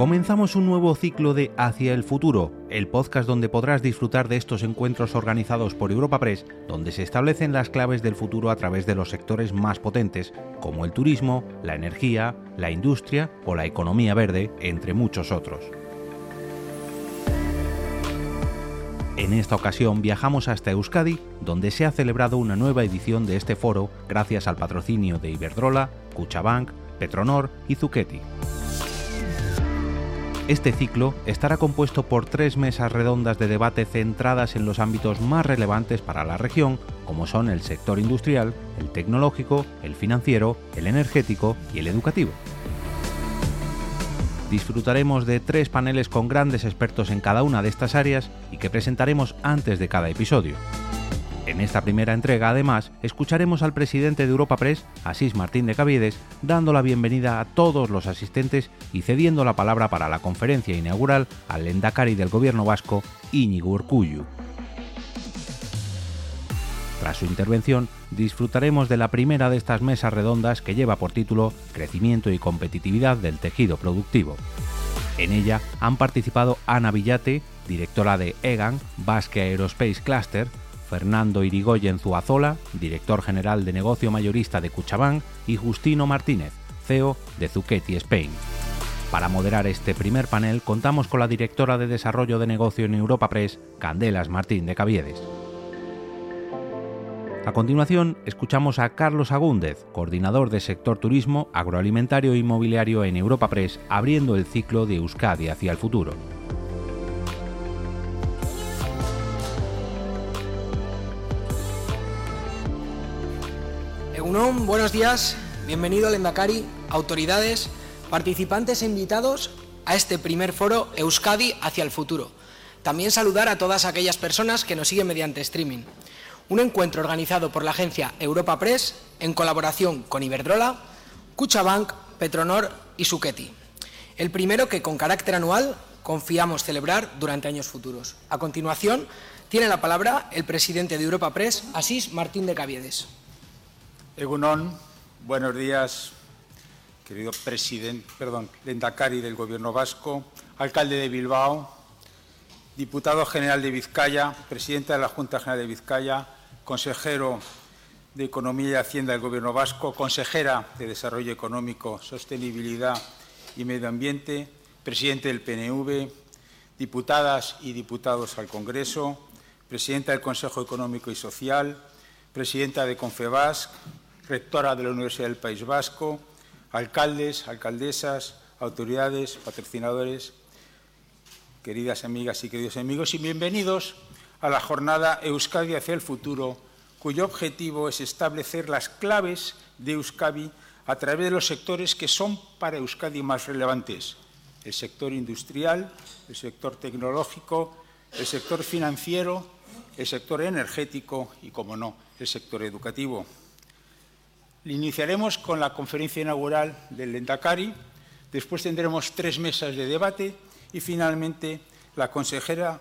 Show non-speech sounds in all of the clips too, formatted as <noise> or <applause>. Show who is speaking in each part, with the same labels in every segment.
Speaker 1: Comenzamos un nuevo ciclo de Hacia el Futuro, el podcast donde podrás disfrutar de estos encuentros organizados por Europa Press, donde se establecen las claves del futuro a través de los sectores más potentes, como el turismo, la energía, la industria o la economía verde, entre muchos otros. En esta ocasión viajamos hasta Euskadi, donde se ha celebrado una nueva edición de este foro gracias al patrocinio de Iberdrola, Cuchabank, Petronor y Zucchetti. Este ciclo estará compuesto por tres mesas redondas de debate centradas en los ámbitos más relevantes para la región, como son el sector industrial, el tecnológico, el financiero, el energético y el educativo. Disfrutaremos de tres paneles con grandes expertos en cada una de estas áreas y que presentaremos antes de cada episodio. En esta primera entrega, además, escucharemos al presidente de Europa Press, Asís Martín de Caviedes, dando la bienvenida a todos los asistentes y cediendo la palabra para la conferencia inaugural al Endacari del gobierno vasco, Íñigo Urcuyu. Tras su intervención, disfrutaremos de la primera de estas mesas redondas que lleva por título Crecimiento y competitividad del tejido productivo. En ella han participado Ana Villate, directora de EGAN, Basque Aerospace Cluster, Fernando Irigoyen Zuazola, director general de negocio mayorista de Cuchabán, y Justino Martínez, CEO de Zucchetti Spain. Para moderar este primer panel contamos con la directora de Desarrollo de Negocio en Europa Press, Candelas Martín de Caviedes. A continuación, escuchamos a Carlos Agúndez, coordinador de sector turismo, agroalimentario e inmobiliario en Europa Press, abriendo el ciclo de Euskadi hacia el futuro.
Speaker 2: Egunon, buenos días, bienvenido al Endacari, autoridades, participantes e invitados a este primer foro Euskadi hacia el futuro. También saludar a todas aquellas personas que nos siguen mediante streaming. Un encuentro organizado por la agencia Europa Press en colaboración con Iberdrola, Cuchabank, Petronor y Suqueti. El primero que con carácter anual confiamos celebrar durante años futuros. A continuación, tiene la palabra el presidente de Europa Press, Asís Martín de Caviedes.
Speaker 3: Egunon, buenos días, querido presidente, perdón, Lendakari del Gobierno Vasco, alcalde de Bilbao, diputado general de Vizcaya, presidenta de la Junta General de Vizcaya, consejero de Economía y Hacienda del Gobierno Vasco, consejera de Desarrollo Económico, Sostenibilidad y Medio Ambiente, presidente del PNV, diputadas y diputados al Congreso, presidenta del Consejo Económico y Social, presidenta de Confebasc, rectora de la Universidad del País Vasco, alcaldes, alcaldesas, autoridades, patrocinadores, queridas amigas y queridos amigos, y bienvenidos a la jornada Euskadi hacia el futuro, cuyo objetivo es establecer las claves de Euskadi a través de los sectores que son para Euskadi más relevantes, el sector industrial, el sector tecnológico, el sector financiero, el sector energético y, como no, el sector educativo. Iniciaremos con la conferencia inaugural del Lendakari, después tendremos tres mesas de debate y finalmente la consejera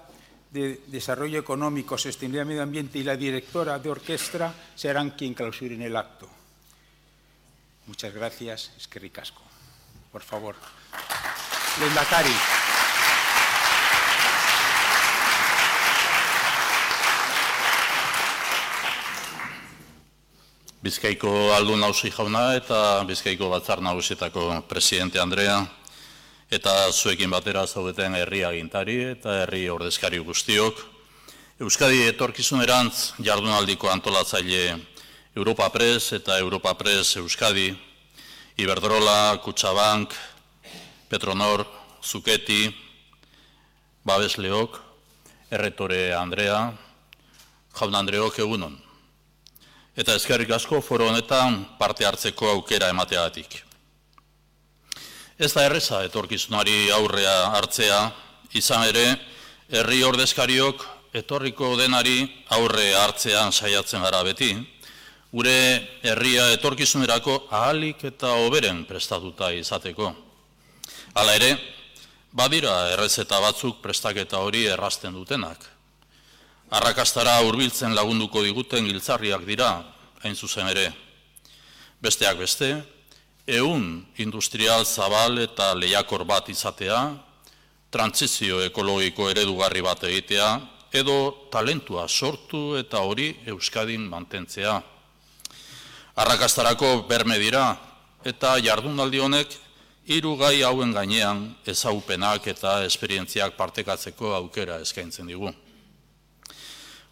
Speaker 3: de Desarrollo Económico, Sostenibilidad Medio Ambiente y la directora de orquesta serán quien clausuren el acto. Muchas gracias, es que ricasco. Por favor. Lendakari.
Speaker 4: Bizkaiko aldun nausi jauna eta Bizkaiko batzar nagusietako presidente Andrea eta zuekin batera zaudeten herri agintari eta herri ordezkari guztiok. Euskadi etorkizunerantz jardunaldiko antolatzaile Europa Press eta Europa Press Euskadi, Iberdrola, Kutsabank, Petronor, Zuketi, Babesleok, Erretore Andrea, Jaun Andreok egunon eta ezkerrik asko foro honetan parte hartzeko aukera emateagatik. Ez da erreza etorkizunari aurrea hartzea, izan ere, herri ordezkariok etorriko denari aurre hartzean saiatzen gara beti, gure herria etorkizunerako ahalik eta oberen prestatuta izateko. Hala ere, badira errezeta batzuk prestaketa hori errasten dutenak, arrakastara hurbiltzen lagunduko diguten giltzarriak dira, hain zuzen ere. Besteak beste, eun industrial zabal eta lehiakor bat izatea, trantzizio ekologiko eredugarri bat egitea, edo talentua sortu eta hori Euskadin mantentzea. Arrakastarako berme dira eta jardunaldi honek hiru gai hauen gainean ezaupenak eta esperientziak partekatzeko aukera eskaintzen digu.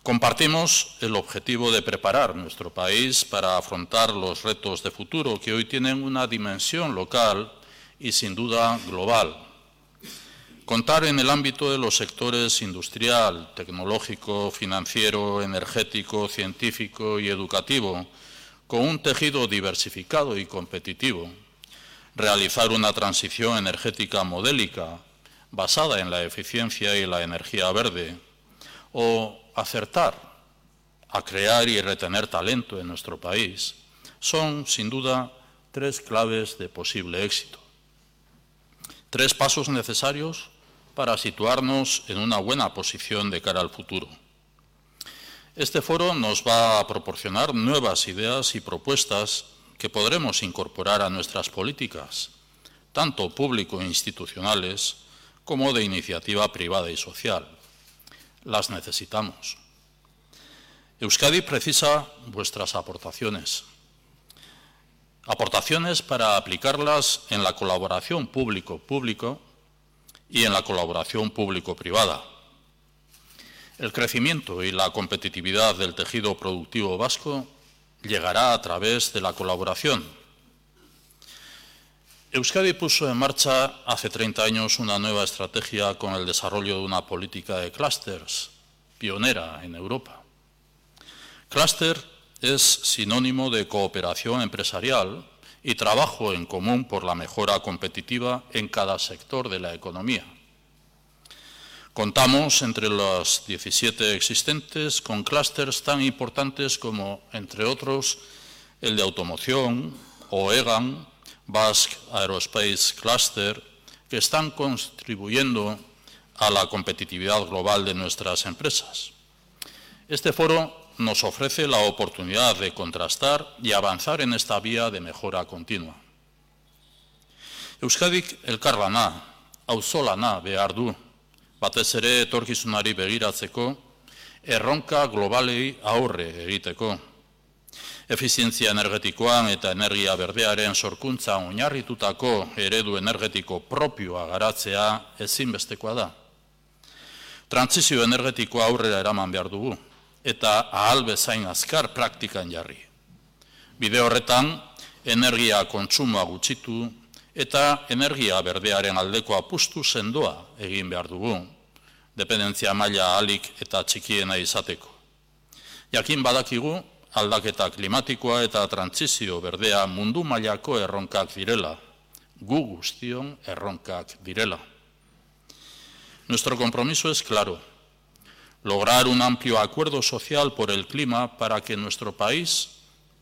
Speaker 4: Compartimos el objetivo de preparar nuestro país para afrontar los retos de futuro que hoy tienen una dimensión local y sin duda global. Contar en el ámbito de los sectores industrial, tecnológico, financiero, energético, científico y educativo con un tejido diversificado y competitivo, realizar una transición energética modélica basada en la eficiencia y la energía verde, o acertar a crear y retener talento en nuestro país son, sin duda, tres claves de posible éxito. Tres pasos necesarios para situarnos en una buena posición de cara al futuro. Este foro nos va a proporcionar nuevas ideas y propuestas que podremos incorporar a nuestras políticas, tanto público-institucionales como de iniciativa privada y social las necesitamos. Euskadi precisa vuestras aportaciones. Aportaciones para aplicarlas en la colaboración público-público y en la colaboración público-privada. El crecimiento y la competitividad del tejido productivo vasco llegará a través de la colaboración. Euskadi puso en marcha hace 30 años una nueva estrategia con el desarrollo de una política de clústeres, pionera en Europa. Clúster es sinónimo de cooperación empresarial y trabajo en común por la mejora competitiva en cada sector de la economía. Contamos entre los 17 existentes con clústeres tan importantes como, entre otros, el de automoción, OEGAN, Basque Aerospace Cluster, que están contribuyendo a la competitividad global de nuestras empresas. Este foro nos ofrece la oportunidad de contrastar y avanzar en esta vía de mejora continua. Euskadik elkarlana, auzolana behar du, batez ere etorkizunari begiratzeko, erronka globalei aurre egiteko. Efizientzia energetikoan eta energia berdearen sorkuntza oinarritutako eredu energetiko propioa garatzea ezinbestekoa da. Trantzizio energetikoa aurrera eraman behar dugu eta ahal bezain azkar praktikan jarri. Bide horretan, energia kontsumoa gutxitu eta energia berdearen aldeko apustu sendoa egin behar dugu, dependentzia maila alik eta txikiena izateko. Jakin badakigu, aldaketa klimatikoa eta trantzizio berdea mundu mailako erronkak direla, gu guztion erronkak direla. Nuestro compromiso es claro, lograr un amplio acuerdo social por el clima para que nuestro país,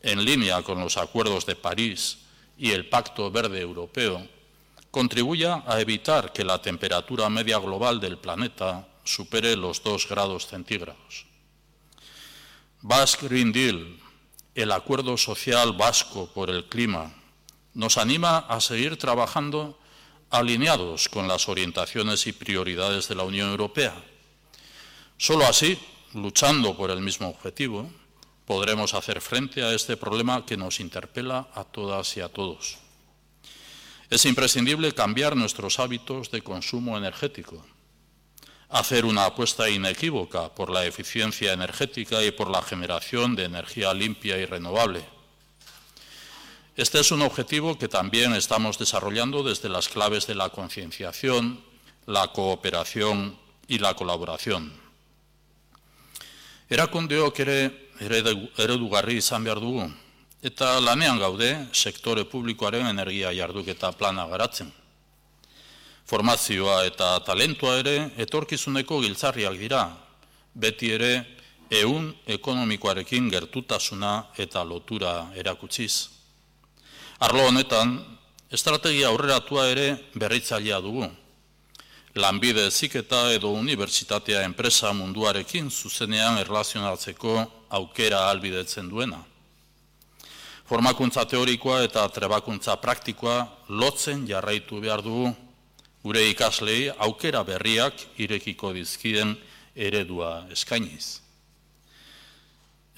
Speaker 4: en línea con los acuerdos de París y el Pacto Verde Europeo, contribuya a evitar que la temperatura media global del planeta supere los dos grados centígrados. Basque Green Deal, el acuerdo social vasco por el clima, nos anima a seguir trabajando alineados con las orientaciones y prioridades de la Unión Europea. Solo así, luchando por el mismo objetivo, podremos hacer frente a este problema que nos interpela a todas y a todos. Es imprescindible cambiar nuestros hábitos de consumo energético hacer una apuesta inequívoca por la eficiencia energética y por la generación de energía limpia y renovable. Este es un objetivo que también estamos desarrollando desde las claves de la concienciación, la cooperación y la colaboración. Erakundeok ere eredugarri izan behar dugu, eta lanean gaude sektore publikoaren energia jarduketa plana garatzen. Formazioa eta talentua ere etorkizuneko giltzarriak dira, beti ere ehun ekonomikoarekin gertutasuna eta lotura erakutsiz. Arlo honetan, estrategia aurreratua ere berritzailea dugu. Lanbide ziketa edo unibertsitatea enpresa munduarekin zuzenean erlazionatzeko aukera albidetzen duena. Formakuntza teorikoa eta trebakuntza praktikoa lotzen jarraitu behar dugu gure ikaslei aukera berriak irekiko dizkien eredua eskainiz.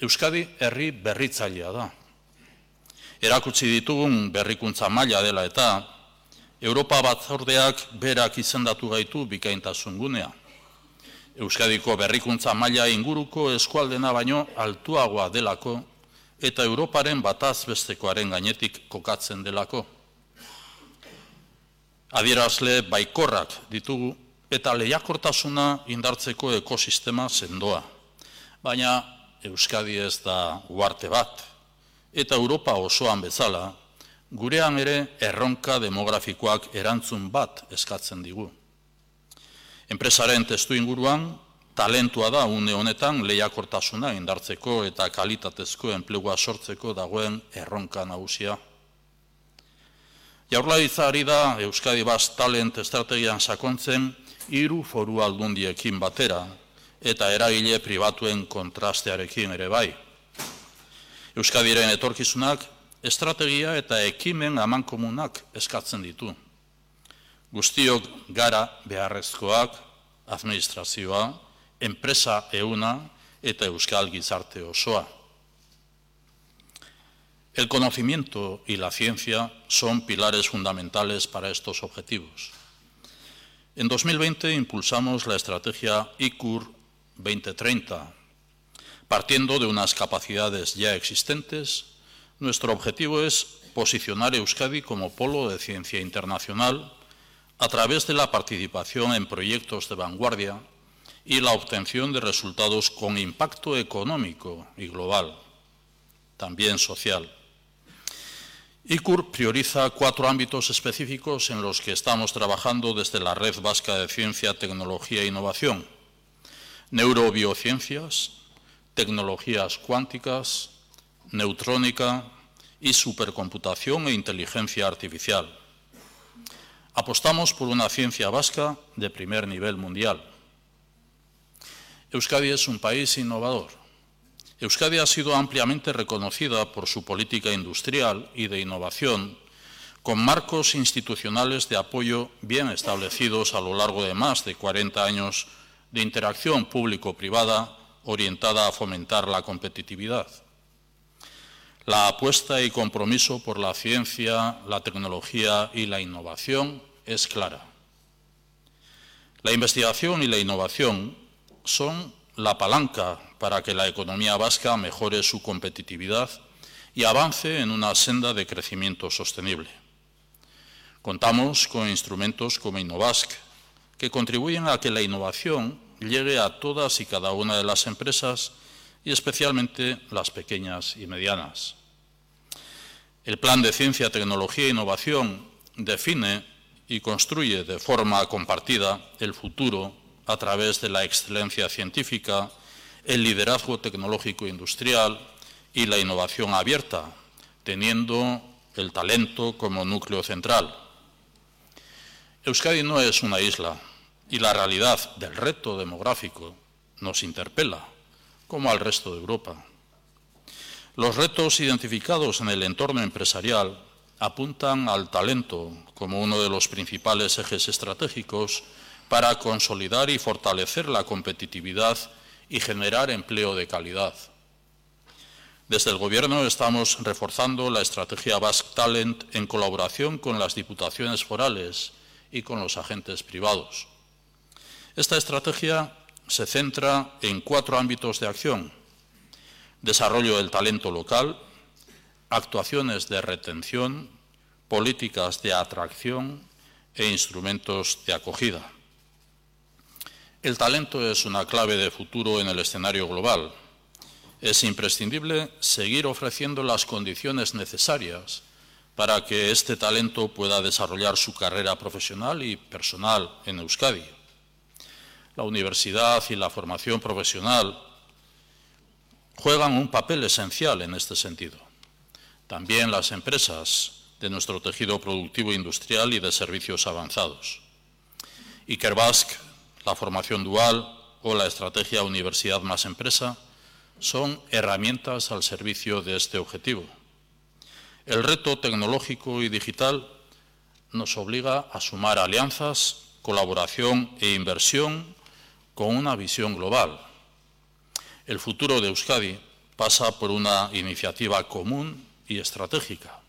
Speaker 4: Euskadi herri berritzailea da. Erakutsi ditugun berrikuntza maila dela eta Europa batzordeak berak izendatu gaitu bikaintasun gunea. Euskadiko berrikuntza maila inguruko eskualdena baino altuagoa delako eta Europaren bataz bestekoaren gainetik kokatzen delako adierazle baikorrak ditugu eta lehiakortasuna indartzeko ekosistema sendoa. Baina Euskadi ez da uarte bat eta Europa osoan bezala gurean ere erronka demografikoak erantzun bat eskatzen digu. Enpresaren testu inguruan talentua da une honetan lehiakortasuna indartzeko eta kalitatezko enplegua sortzeko dagoen erronka nagusia. Jaurlaritza ari da Euskadi Bas Talent Estrategian sakontzen hiru foru aldundiekin batera eta eragile pribatuen kontrastearekin ere bai. Euskadiren etorkizunak estrategia eta ekimen amankomunak eskatzen ditu. Guztiok gara beharrezkoak, administrazioa, enpresa euna eta euskal gizarte osoa. El conocimiento y la ciencia son pilares fundamentales para estos objetivos. En 2020 impulsamos la estrategia ICUR 2030. Partiendo de unas capacidades ya existentes, nuestro objetivo es posicionar Euskadi como polo de ciencia internacional a través de la participación en proyectos de vanguardia y la obtención de resultados con impacto económico y global, también social. ICUR prioriza cuatro ámbitos específicos en los que estamos trabajando desde la Red Vasca de Ciencia, Tecnología e Innovación. Neurobiociencias, tecnologías cuánticas, neutrónica y supercomputación e inteligencia artificial. Apostamos por una ciencia vasca de primer nivel mundial. Euskadi es un país innovador Euskadi ha sido ampliamente reconocida por su política industrial y de innovación, con marcos institucionales de apoyo bien establecidos a lo largo de más de 40 años de interacción público-privada orientada a fomentar la competitividad. La apuesta y compromiso por la ciencia, la tecnología y la innovación es clara. La investigación y la innovación son la palanca para que la economía vasca mejore su competitividad y avance en una senda de crecimiento sostenible. Contamos con instrumentos como Innovask, que contribuyen a que la innovación llegue a todas y cada una de las empresas y especialmente las pequeñas y medianas. El Plan de Ciencia, Tecnología e Innovación define y construye de forma compartida el futuro a través de la excelencia científica, el liderazgo tecnológico industrial y la innovación abierta, teniendo el talento como núcleo central. Euskadi no es una isla y la realidad del reto demográfico nos interpela, como al resto de Europa. Los retos identificados en el entorno empresarial apuntan al talento como uno de los principales ejes estratégicos para consolidar y fortalecer la competitividad y generar empleo de calidad. Desde el Gobierno estamos reforzando la estrategia Basque Talent en colaboración con las diputaciones forales y con los agentes privados. Esta estrategia se centra en cuatro ámbitos de acción. Desarrollo del talento local, actuaciones de retención, políticas de atracción e instrumentos de acogida. El talento es una clave de futuro en el escenario global. Es imprescindible seguir ofreciendo las condiciones necesarias para que este talento pueda desarrollar su carrera profesional y personal en Euskadi. La universidad y la formación profesional juegan un papel esencial en este sentido. También las empresas de nuestro tejido productivo industrial y de servicios avanzados. Ikerbasque la formación dual o la estrategia Universidad más Empresa son herramientas al servicio de este objetivo. El reto tecnológico y digital nos obliga a sumar alianzas, colaboración e inversión con una visión global. El futuro de Euskadi pasa por una iniciativa común y estratégica.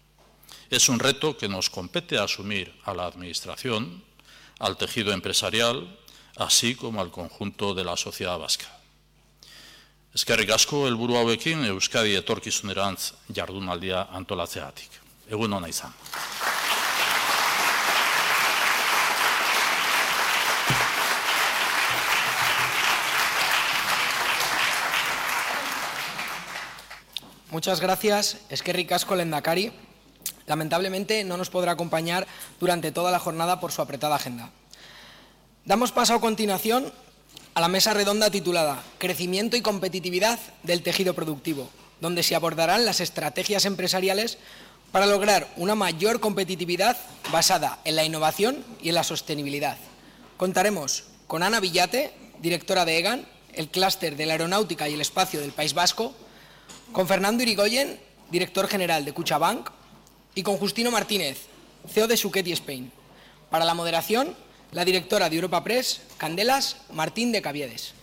Speaker 4: Es un reto que nos compete asumir a la Administración, al tejido empresarial, así como al conjunto de la sociedad vasca. Eskerrik asko helburu hauekin Euskadi etorkizunerantz jardunaldia antolatzeatik. Egun ona.
Speaker 2: Muchas gracias, Eskerrik asko Lendakari. Lamentablemente no nos podrá acompañar durante toda la jornada por su apretada agenda. Damos paso a continuación a la mesa redonda titulada Crecimiento y competitividad del tejido productivo, donde se abordarán las estrategias empresariales para lograr una mayor competitividad basada en la innovación y en la sostenibilidad. Contaremos con Ana Villate, directora de EGAN, el clúster de la aeronáutica y el espacio del País Vasco, con Fernando Irigoyen, director general de Cuchabank, y con Justino Martínez, CEO de Suqueti Spain. Para la moderación, la directora de Europa Press, Candelas Martín de Caviedes.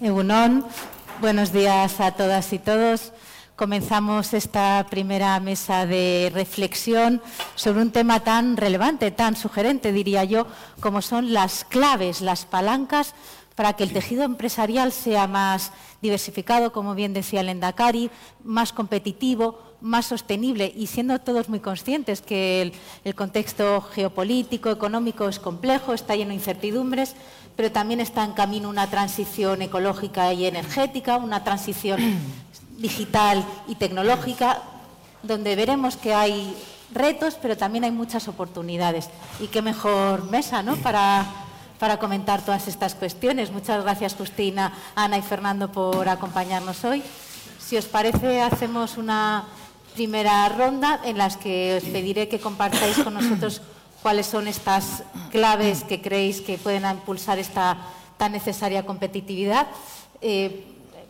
Speaker 5: Egunon, buenos días a todas y todos. Comenzamos esta primera mesa de reflexión sobre un tema tan relevante, tan sugerente, diría yo, como son las claves, las palancas para que el tejido empresarial sea más diversificado, como bien decía el Endacari, más competitivo, más sostenible y siendo todos muy conscientes que el, contexto geopolítico, económico es complejo, está lleno de incertidumbres, pero también está en camino una transición ecológica y energética, una transición <clears throat> digital y tecnológica, donde veremos que hay retos, pero también hay muchas oportunidades. Y qué mejor mesa ¿no? para, para comentar todas estas cuestiones. Muchas gracias, Justina, Ana y Fernando, por acompañarnos hoy. Si os parece, hacemos una primera ronda en las que os pediré que compartáis con nosotros cuáles son estas claves que creéis que pueden impulsar esta tan necesaria competitividad. Eh,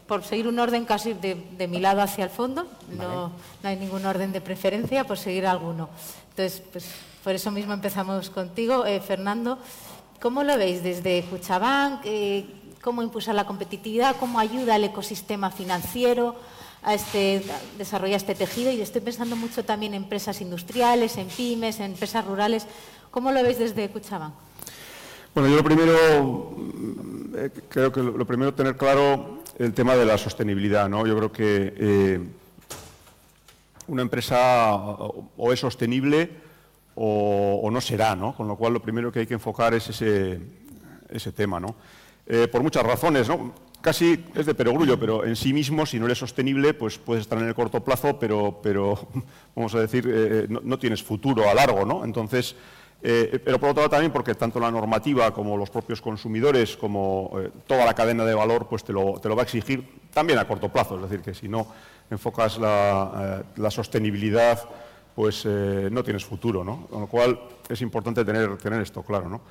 Speaker 5: por seguir un orden casi de, mi lado hacia el fondo, no, hay ningún orden de preferencia, por seguir alguno. Entonces, pues, por eso mismo empezamos contigo, eh, Fernando. ¿Cómo lo veis desde Cuchabank? Eh, ¿Cómo impulsa la competitividad? ¿Cómo ayuda el ecosistema financiero? A, este, desarrollar este tejido y estoy pensando mucho también en empresas industriales, en pymes, en empresas rurales. ¿Cómo lo veis desde Cuchabank?
Speaker 6: Bueno, yo lo primero, eh, creo que lo primero tener claro el tema de la sostenibilidad. ¿no? Yo creo que eh, una empresa o es sostenible o, no será, ¿no? con lo cual lo primero que hay que enfocar es ese, ese tema. ¿no? Eh, por muchas razones. ¿no? Casi es de perogrullo, pero en sí mismo, si no eres sostenible, pues puedes estar en el corto plazo, pero, pero <laughs> vamos a decir, eh, eh, no, tienes futuro a largo, ¿no? Entonces, eh, pero por otro lado también porque tanto la normativa como los propios consumidores, como toda la cadena de valor, pues te lo, te lo, va a exigir también a corto plazo. Es decir, que si no enfocas la, la sostenibilidad, pues no tienes futuro, ¿no? Con lo cual es importante tener, tener esto claro, ¿no?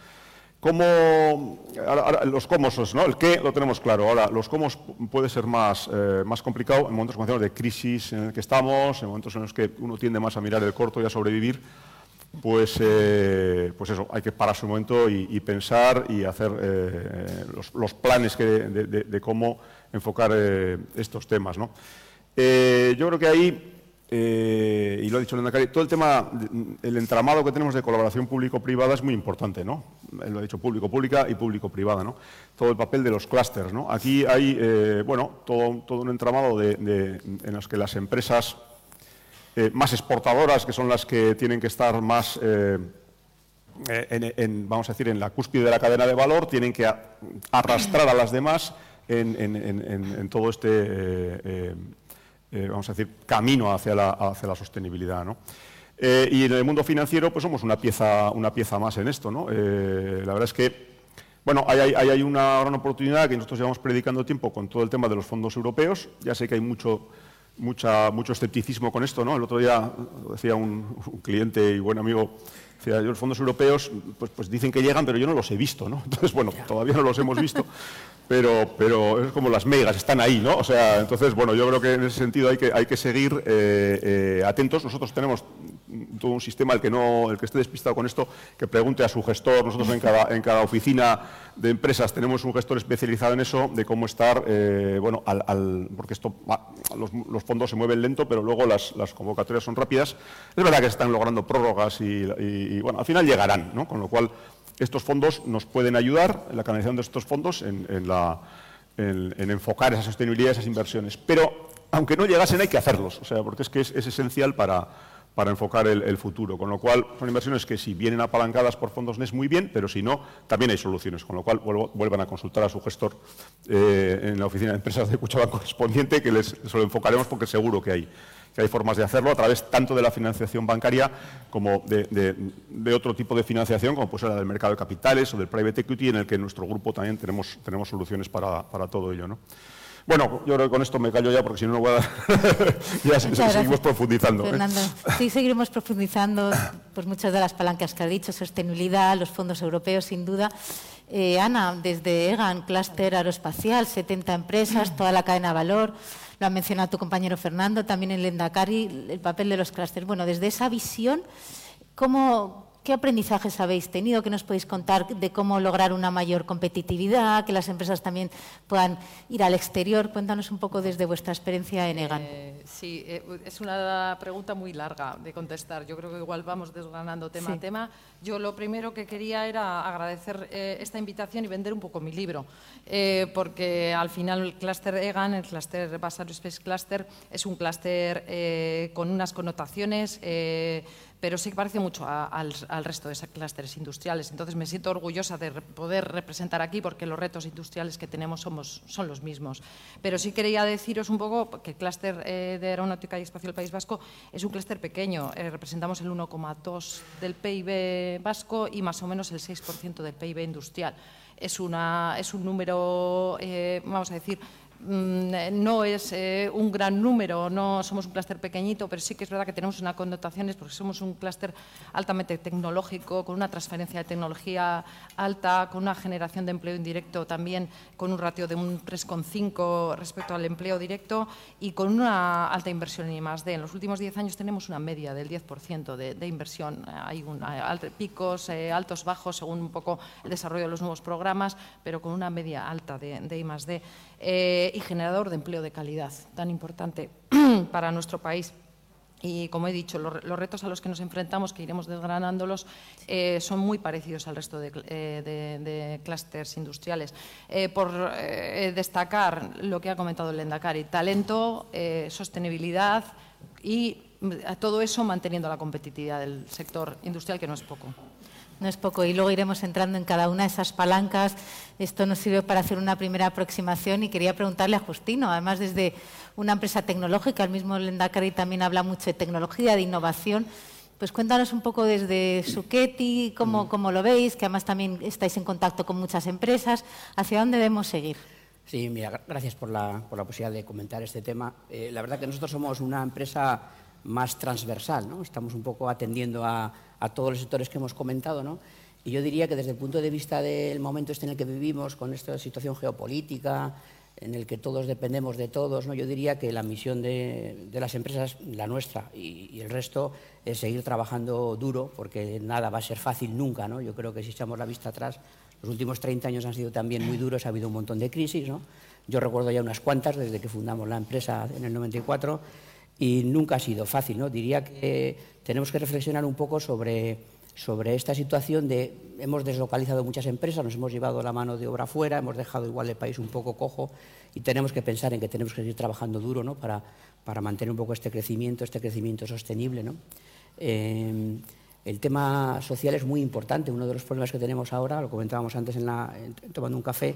Speaker 6: ¿Cómo, los cómo, ¿no? El qué lo tenemos claro. Ahora, los cómo puede ser más, eh, más complicado en momentos como de crisis en el que estamos, en momentos en los que uno tiende más a mirar el corto y a sobrevivir. Pues, eh, pues eso, hay que pararse un momento y, pensar y hacer eh, los, planes de, cómo enfocar estos temas. ¿no? yo creo que ahí eh, y lo ha dicho Lendakari, todo el tema, el entramado que tenemos de colaboración público-privada es muy importante, ¿no? Él lo ha dicho público-pública y público-privada, ¿no? Todo el papel de los clústeres, ¿no? Aquí hay, eh, bueno, todo, todo, un entramado en los que las empresas eh, más exportadoras, que son las que tienen que estar más, en, vamos a decir, en la cúspide de la cadena de valor, tienen que arrastrar a las demás en, todo este eh, vamos a decir, camino hacia la, hacia la sostenibilidad. ¿no? Eh, y en el mundo financiero, pues somos una pieza, una pieza más en esto. ¿no? Eh, la verdad es que, bueno, hay, hay, una gran oportunidad que nosotros llevamos predicando tiempo con todo el tema de los fondos europeos. Ya sé que hay mucho mucha, mucho escepticismo con esto. ¿no? El otro día decía un, cliente y buen amigo, los fondos europeos pues, pues, dicen que llegan, pero yo no los he visto. ¿no? <laughs> Entonces, bueno, todavía no los hemos visto, pero, pero es como las megas, están ahí. ¿no? O sea, entonces, bueno, yo creo que en ese sentido hay que, hay que seguir eh, eh, atentos. Nosotros tenemos todo un sistema, el que, no, el que esté despistado con esto, que pregunte a su gestor. Nosotros en cada, en cada oficina de empresas tenemos un gestor especializado en eso, de cómo estar, eh, bueno, porque esto, los, fondos se mueven lento, pero luego las, convocatorias son rápidas. Es verdad que se están logrando prórrogas y, bueno, al final llegarán, ¿no? Con lo cual, estos fondos nos pueden ayudar, en la canalización de estos fondos, en, la, en, enfocar esa sostenibilidad, esas inversiones. Pero, aunque no llegasen, hay que hacerlos, o sea, porque es que es esencial para para enfocar el, futuro. Con lo cual, son inversiones que si vienen apalancadas por fondos NES muy bien, pero si no, también hay soluciones. Con lo cual, vuelvan a consultar a su gestor eh, en la oficina de empresas de Cuchabán correspondiente, que les, se lo enfocaremos porque seguro que hay, que hay formas de hacerlo a través tanto de la financiación bancaria como de, otro tipo de financiación, como puede ser la del mercado de capitales o del private equity, en el que en nuestro grupo también tenemos, tenemos soluciones para, para todo ello. ¿no? Bueno, yo creo que con esto me callo ya porque si no, no voy a dar... <laughs> ya seguimos profundizando.
Speaker 5: ¿eh? Fernando, sí seguiremos profundizando pues muchas de las palancas que ha dicho, sostenibilidad, los fondos europeos, sin duda. Eh, Ana, desde EGAN, clúster aeroespacial, 70 empresas, toda la cadena de valor, lo ha mencionado tu compañero Fernando, también en Lendakari, el papel de los clústeres. Bueno, desde esa visión, ¿cómo, ¿Qué aprendizajes habéis tenido? ¿Qué nos podéis contar de cómo lograr una mayor competitividad? Que las empresas también puedan ir al exterior. Cuéntanos un poco desde vuestra experiencia en EGAN. Eh,
Speaker 7: sí, eh, es una pregunta muy larga de contestar. Yo creo que igual vamos desgranando tema a tema. Yo lo primero que quería era agradecer eh, esta invitación y vender un poco mi libro, porque al final el clúster EGAN, el clúster Basaro Space Cluster, es un clúster con unas connotaciones pero sí que parece mucho al, resto de clústeres industriales. Entonces me siento orgullosa de poder representar aquí porque los retos industriales que tenemos son los mismos. Pero sí quería deciros un poco que el clúster eh, de aeronáutica y espacio del País Vasco es un clúster pequeño. Eh, representamos el 1,2 del PIB vasco y más o menos el 6% del PIB industrial. Es, una, es un número, eh, vamos a decir, no es eh, un gran número, no somos un clúster pequeñito, pero sí que es verdad que tenemos unas connotaciones porque somos un clúster altamente tecnológico, con una transferencia de tecnología alta, con una generación de empleo indirecto también con un ratio de un 3,5 respecto al empleo directo y con una alta inversión en I+.D. En los últimos 10 años tenemos una media del 10% de, inversión. Hay un, picos, eh, altos, bajos, según un poco el desarrollo de los nuevos programas, pero con una media alta de, de I+.D. y generador de empleo de calidad, tan importante <clears throat> para nuestro país. Y como he dicho, los, retos a los que nos enfrentamos, que iremos desgranándolos, eh, son muy parecidos al resto de, eh, clústeres industriales. por destacar lo que ha comentado el Lendakari, talento, sostenibilidad y mm, todo eso manteniendo la competitividad del sector industrial, que no es poco
Speaker 5: no es poco. Y luego iremos entrando en cada una de esas palancas. Esto nos sirve para hacer una primera aproximación y quería preguntarle a Justino, además desde una empresa tecnológica, el mismo Lendakari también habla mucho de tecnología, de innovación. Pues cuéntanos un poco desde Suketi, cómo, cómo lo veis, que además también estáis en contacto con muchas empresas, hacia dónde debemos seguir.
Speaker 8: Sí, mira, gracias por la, por la posibilidad de comentar este tema. Eh, la verdad que nosotros somos una empresa más transversal, ¿no? Estamos un poco atendiendo a, a todos los sectores que hemos comentado, ¿no? Y yo diría que desde el punto de vista del momento este en el que vivimos, con esta situación geopolítica, en el que todos dependemos de todos, ¿no? yo diría que la misión de, las empresas, la nuestra y, el resto, es seguir trabajando duro, porque nada va a ser fácil nunca. ¿no? Yo creo que si echamos la vista atrás, los últimos 30 años han sido también muy duros, ha habido un montón de crisis. ¿no? Yo recuerdo ya unas cuantas desde que fundamos la empresa en el 94 y nunca ha sido fácil. ¿no? Diría que tenemos que reflexionar un poco sobre, sobre esta situación de hemos deslocalizado muchas empresas, nos hemos llevado la mano de obra fuera, hemos dejado igual el país un poco cojo y tenemos que pensar en que tenemos que seguir trabajando duro ¿no? para, para mantener un poco este crecimiento, este crecimiento sostenible. ¿no? Eh, el tema social es muy importante. Uno de los problemas que tenemos ahora, lo comentábamos antes en la, tomando un café,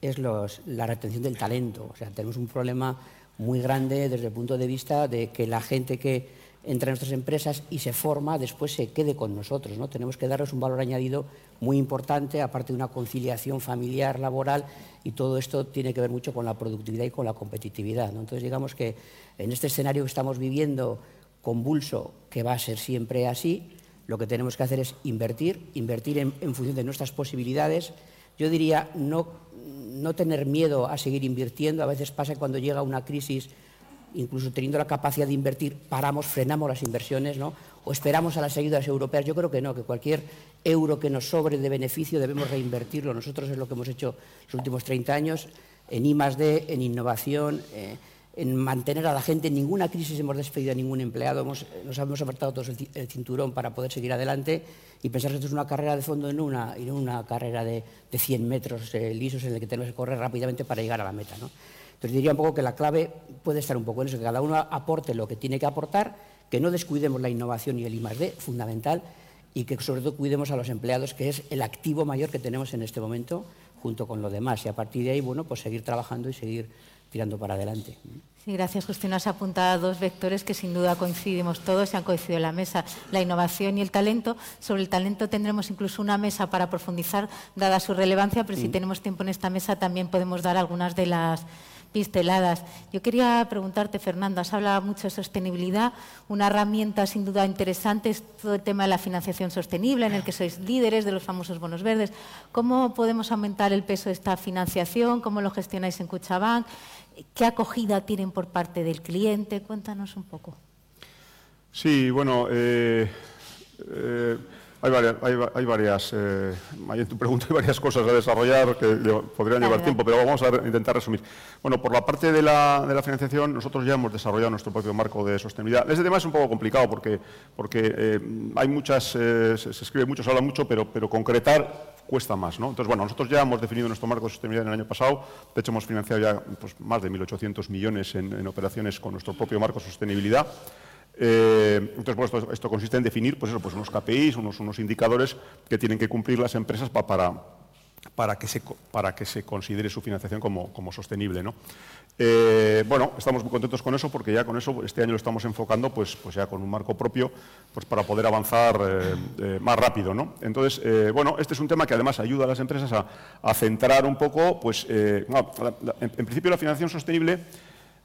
Speaker 8: es la retención del talento. O sea, tenemos un problema muy grande desde el punto de vista de que la gente que entre nuestras empresas y se forma, después se quede con nosotros. ¿no? Tenemos que darles un valor añadido muy importante, aparte de una conciliación familiar, laboral, y todo esto tiene que ver mucho con la productividad y con la competitividad. Entonces, digamos que en este escenario que estamos viviendo convulso, que va a ser siempre así, lo que tenemos que hacer es invertir, invertir en, en función de nuestras posibilidades. Yo diría no, no tener miedo a seguir invirtiendo. A veces pasa cuando llega una crisis incluso teniendo la capacidad de invertir, paramos, frenamos las inversiones, ¿no? O esperamos a las ayudas europeas. Yo creo que no, que cualquier euro que nos sobre de beneficio debemos reinvertirlo. Nosotros es lo que hemos hecho los últimos 30 años en I +D, en innovación, eh, en mantener a la gente. En ninguna crisis hemos despedido a ningún empleado, nos hemos apartado todos el, cinturón para poder seguir adelante y pensar que esto es una carrera de fondo en una, y no una carrera de, 100 metros eh, lisos en la que tenemos que correr rápidamente para llegar a la meta. ¿no? Entonces diría un poco que la clave puede estar un poco en eso, que cada uno aporte lo que tiene que aportar, que no descuidemos la innovación y el I+D, fundamental, y que sobre todo cuidemos a los empleados, que es el activo mayor que tenemos en este momento, junto con lo demás. Y a partir de ahí, bueno, pues seguir trabajando y seguir tirando para adelante.
Speaker 5: Sí, gracias, Justino. Has apuntado dos vectores que sin duda coincidimos todos y han coincidido en la mesa, la innovación y el talento. Sobre el talento tendremos incluso una mesa para profundizar, dada su relevancia, pero si mm. tenemos tiempo en esta mesa también podemos dar algunas de las pisteladas. Yo quería preguntarte, Fernando, has hablado mucho de sostenibilidad, una herramienta sin duda interesante es todo el tema de la financiación sostenible, en el que sois líderes de los famosos bonos verdes. ¿Cómo podemos aumentar el peso de esta financiación? ¿Cómo lo gestionáis en Cuchabank? ¿Qué acogida tienen por parte del cliente? Cuéntanos un poco.
Speaker 6: Sí, bueno, eh, eh, hay varias, hay, varias eh, en tu pregunta hay varias cosas a desarrollar que podrían llevar tiempo, pero vamos a intentar resumir. Bueno, por la parte de la, financiación, nosotros ya hemos desarrollado nuestro propio marco de sostenibilidad. Este tema es un poco complicado porque, porque eh, hay muchas, eh, se, escribe mucho, se habla mucho, pero, pero concretar cuesta más. ¿no? Entonces, bueno, nosotros ya hemos definido nuestro marco de sostenibilidad en el año pasado. De hecho, hemos financiado ya pues, más de 1.800 millones en, en operaciones con nuestro propio marco de sostenibilidad. Eh, entonces, esto, consiste en definir pues pues unos KPIs, unos, indicadores que tienen que cumplir las empresas para, que, se, considere su financiación como, sostenible. Eh, bueno, estamos muy contentos con eso porque ya con eso este año lo estamos enfocando pues, pues ya con un marco propio pues para poder avanzar eh, más rápido. Entonces, bueno, este es un tema que además ayuda a las empresas a, centrar un poco, pues, en, en principio la financiación sostenible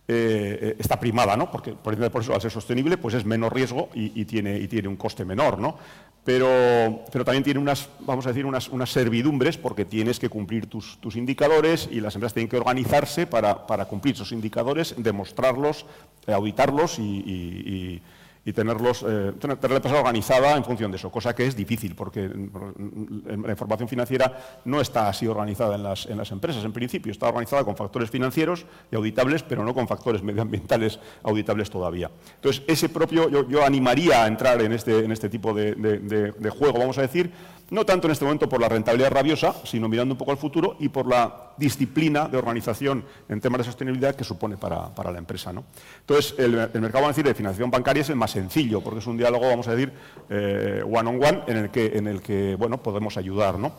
Speaker 6: eh, eh, está primada, ¿no? porque por, eso al ser sostenible pues es menos riesgo y, tiene, y tiene un coste menor. ¿no? Pero, pero, también tiene unas, vamos a decir, unas, unas servidumbres porque tienes que cumplir tus, tus, indicadores y las empresas tienen que organizarse para, para cumplir esos indicadores, demostrarlos, auditarlos y y tenerlos, eh, tener, la empresa organizada en función de eso, cosa que es difícil porque la información financiera no está así organizada en las, en las empresas. En principio está organizada con factores financieros y auditables, pero no con factores medioambientales auditables todavía. Entonces, ese propio, yo, animaría a entrar en este, en este tipo de, de juego, vamos a decir, no tanto en este momento por la rentabilidad rabiosa, sino mirando un poco al futuro y por la disciplina de organización en temas de sostenibilidad que supone para, la empresa. ¿no? Entonces, el, mercado vamos a decir, de financiación bancaria es el más sencillo, porque es un diálogo, vamos a decir, eh, one on one, en el que, en el que bueno, podemos ayudar. ¿no?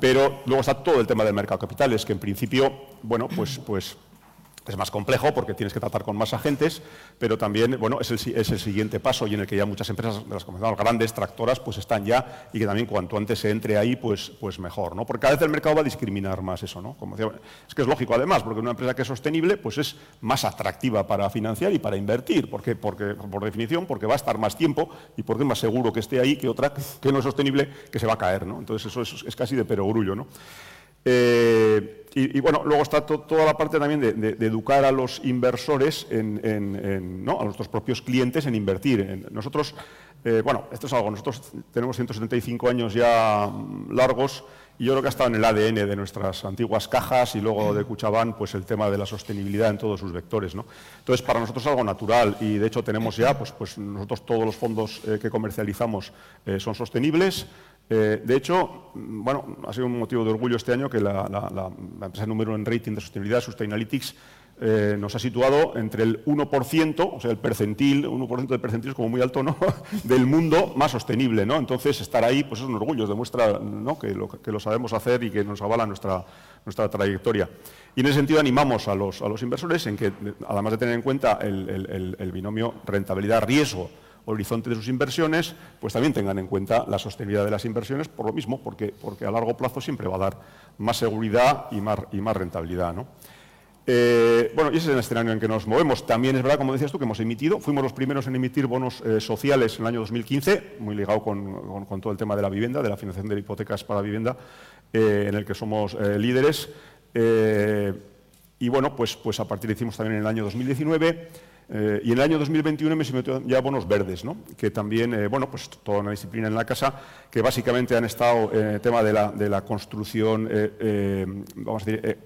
Speaker 6: Pero luego está todo el tema del mercado de capitales, que en principio, bueno, pues, pues es más complejo porque tienes que tratar con más agentes, pero también bueno, es, el, siguiente paso y en el que ya muchas empresas, de las grandes tractoras, pues están ya y que también cuanto antes se entre ahí, pues, pues mejor. ¿no? Porque cada vez el mercado va a discriminar más eso. ¿no? Es que es lógico además, porque una empresa que es sostenible pues es más atractiva para financiar y para invertir, porque, porque, por definición, porque va a estar más tiempo y porque es más seguro que esté ahí que otra que no es sostenible, que se va a caer. ¿no? Entonces eso es, es casi de perogrullo. ¿no? Eh, y, bueno, luego está toda la parte también de, educar a los inversores, en, ¿no? a nuestros propios clientes en invertir. nosotros, eh, bueno, esto es algo, nosotros tenemos 175 años ya largos y yo creo que ha estado en el ADN de nuestras antiguas cajas y luego de Cuchabán, pues el tema de la sostenibilidad en todos sus vectores. ¿no? Entonces, para nosotros es algo natural y de hecho tenemos ya, pues, pues nosotros todos los fondos eh, que comercializamos son sostenibles. Eh, de hecho, bueno, ha sido un motivo de orgullo este año que la, empresa número en rating de sostenibilidad, Sustainalytics, eh, nos ha situado entre el 1%, o sea, el percentil, 1% de percentil es como muy alto, ¿no?, <laughs> del mundo más sostenible, ¿no? Entonces, estar ahí, pues es un orgullo, demuestra que, lo, sabemos hacer y que nos avala nuestra, nuestra trayectoria. Y en ese sentido animamos a los, a los inversores en que, además de tener en cuenta el, el binomio rentabilidad-riesgo, horizonte de sus inversiones, pues también tengan en cuenta la sostenibilidad de las inversiones por lo mismo, porque, porque a largo plazo siempre va a dar más seguridad y más, y más rentabilidad. ¿no? Eh, bueno, y ese es el escenario en que nos movemos. También es verdad, como decías tú, que hemos emitido, fuimos los primeros en emitir bonos eh, sociales en el año 2015, muy ligado con, todo el tema de la vivienda, de la financiación de hipotecas para vivienda, eh, en el que somos líderes. y bueno, pues, pues a partir de hicimos también en el año 2019. Eh, y en el año 2021 me metido ya bonos verdes, ¿no? que también, eh, bueno, pues toda una disciplina en la casa, que básicamente han estado en el tema de la, construcción, eh, vamos a decir,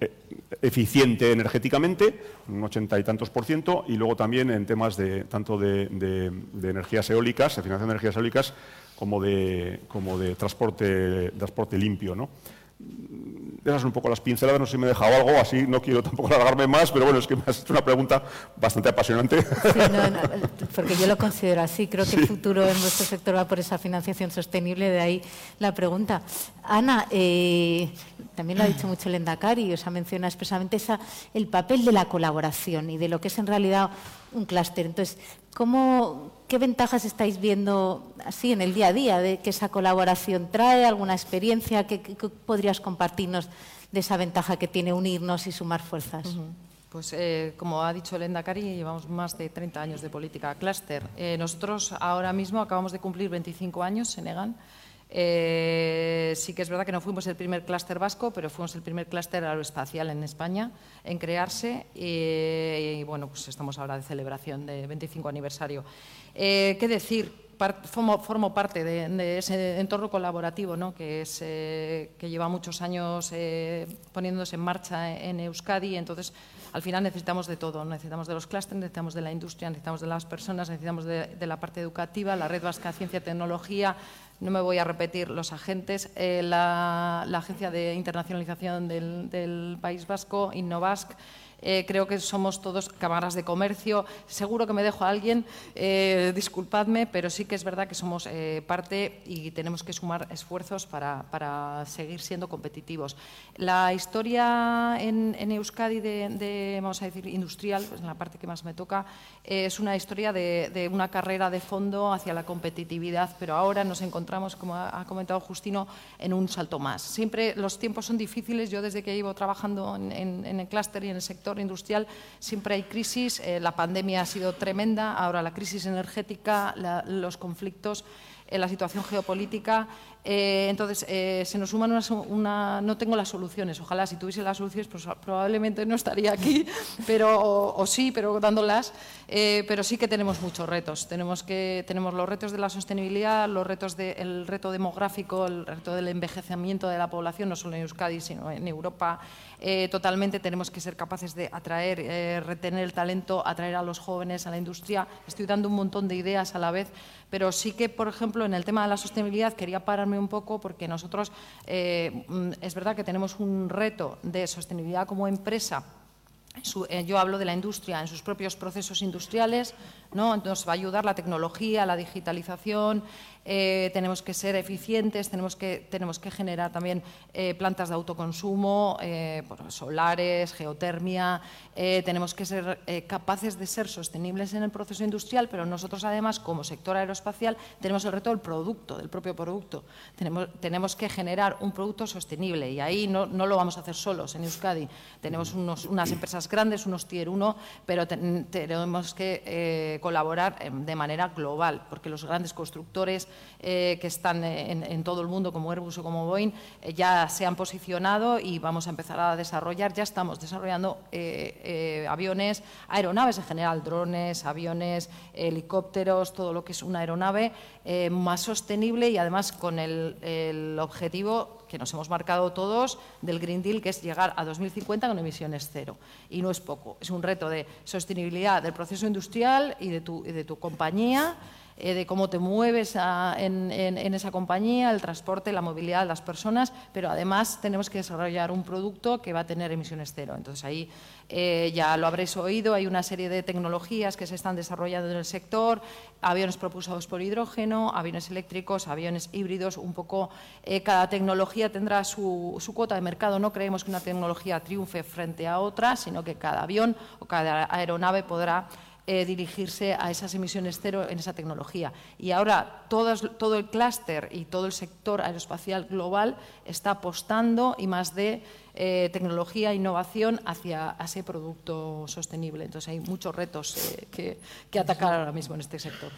Speaker 6: eficiente energéticamente, un ochenta y tantos por ciento, y luego también en temas de tanto de, de energías eólicas, de financiación de energías eólicas, como de, como de transporte, transporte limpio. ¿no? Esas son un poco las pinceladas, no sé si me he dejado algo, así no quiero tampoco alargarme más, pero bueno, es que me has hecho una pregunta bastante apasionante.
Speaker 5: Sí, no, no, porque yo lo considero así, creo que el futuro en nuestro sector va por esa financiación sostenible, de ahí la pregunta. Ana, eh, también lo ha dicho mucho el Endacari, o sea, menciona expresamente esa, el papel de la colaboración y de lo que es en realidad un clúster. Entonces, ¿cómo, ¿qué ventajas estáis viendo así en el día a día de que esa colaboración trae? ¿Alguna experiencia que, podrías compartirnos de esa ventaja que tiene unirnos y sumar fuerzas?
Speaker 7: Pues eh, como ha dicho Elenda Cari, llevamos más de 30 años de política clúster. Eh, nosotros ahora mismo acabamos de cumplir 25 años, Senegal. Eh, sí que es verdad que no fuimos el primer clúster vasco, pero fuimos el primer clúster aeroespacial en España en crearse y, bueno, pues estamos ahora de celebración de 25 aniversario. Eh, ¿Qué decir? formo, parte de, ese entorno colaborativo ¿no? que, es, eh, que lleva muchos años poniéndose en marcha en Euskadi. Entonces, al final necesitamos de todo. Necesitamos de los clústeres, necesitamos de la industria, necesitamos de las personas, necesitamos de, de la parte educativa, la Red Vasca de Ciencia y Tecnología, no me voy a repetir los agentes, eh, la, Agencia de Internacionalización del, País Vasco, Innovask, eh, creo que somos todos cámaras de comercio. Seguro que me dejo a alguien, eh, disculpadme, pero sí que es verdad que somos eh, parte y tenemos que sumar esfuerzos para, seguir siendo competitivos. La historia en, Euskadi de, vamos a decir, industrial, pues en la parte que más me toca, es una historia de, una carrera de fondo hacia la competitividad, pero ahora nos encontramos, como ha, comentado Justino, en un salto más. Siempre los tiempos son difíciles. Yo desde que llevo trabajando en el clúster y en el sector industrial siempre hay crisis, eh, la pandemia ha sido tremenda, ahora la crisis energética, los conflictos, eh, la situación geopolítica eh, entonces, se nos suman una, No tengo las soluciones. Ojalá si tuviese las soluciones, pues probablemente no estaría aquí, <laughs> pero, sí, pero dándolas. Pero sí que tenemos muchos retos. Tenemos, que, tenemos los retos de la sostenibilidad, los retos del reto demográfico, el reto del envejecimiento de la población, no solo en Euskadi, sino en Europa. Totalmente tenemos que ser capaces de atraer, retener el talento, atraer a los jóvenes a la industria. Estoy dando un montón de ideas a la vez, pero sí que, por ejemplo, en el tema de la sostenibilidad quería pararme un poco porque nosotros eh, mm, es verdad que tenemos un reto de sostenibilidad como empresa eh, yo hablo de la industria en sus propios procesos industriales, ¿no? nos va a ayudar la tecnología, la digitalización, eh, tenemos que ser eficientes, tenemos que, tenemos que generar también eh, plantas de autoconsumo, eh, solares, geotermia, tenemos que ser capaces de ser sostenibles en el proceso industrial, pero nosotros además como sector aeroespacial tenemos el reto del producto, del propio producto. Tenemos, tenemos que generar un producto sostenible y ahí no, no lo vamos a hacer solos en Euskadi. Tenemos unos, unas empresas grandes, unos tier 1, pero tenemos que colaborar de manera global, porque los grandes constructores eh, que están en, todo el mundo, como Airbus o como Boeing, eh, ya se han posicionado y vamos a empezar a desarrollar, ya estamos desarrollando eh, aviones, aeronaves en general, drones, aviones, helicópteros, todo lo que es una aeronave más sostenible y además con el, objetivo que nos hemos marcado todos del Green Deal, que es llegar a 2050 con emisiones cero. Y no es poco, es un reto de sostenibilidad del proceso industrial y de tu, y de tu compañía eh, de cómo te mueves en, esa compañía, el transporte, la movilidad las personas, pero además tenemos que desarrollar un producto que va a tener emisiones cero. Entonces ahí eh, ya lo habréis oído, hay una serie de tecnologías que se están desarrollando en el sector, aviones propulsados por hidrógeno, aviones eléctricos, aviones híbridos, un poco eh, cada tecnología tendrá su, cuota de mercado. No creemos que una tecnología triunfe frente a otra, sino que cada avión o cada aeronave podrá eh, dirigirse a esas emisiones cero en esa tecnología. Y ahora todo, el clúster y todo el sector aeroespacial global está apostando y más de eh, tecnología e innovación hacia ese producto sostenible. Entonces hay muchos retos que atacar ahora mismo en este sector.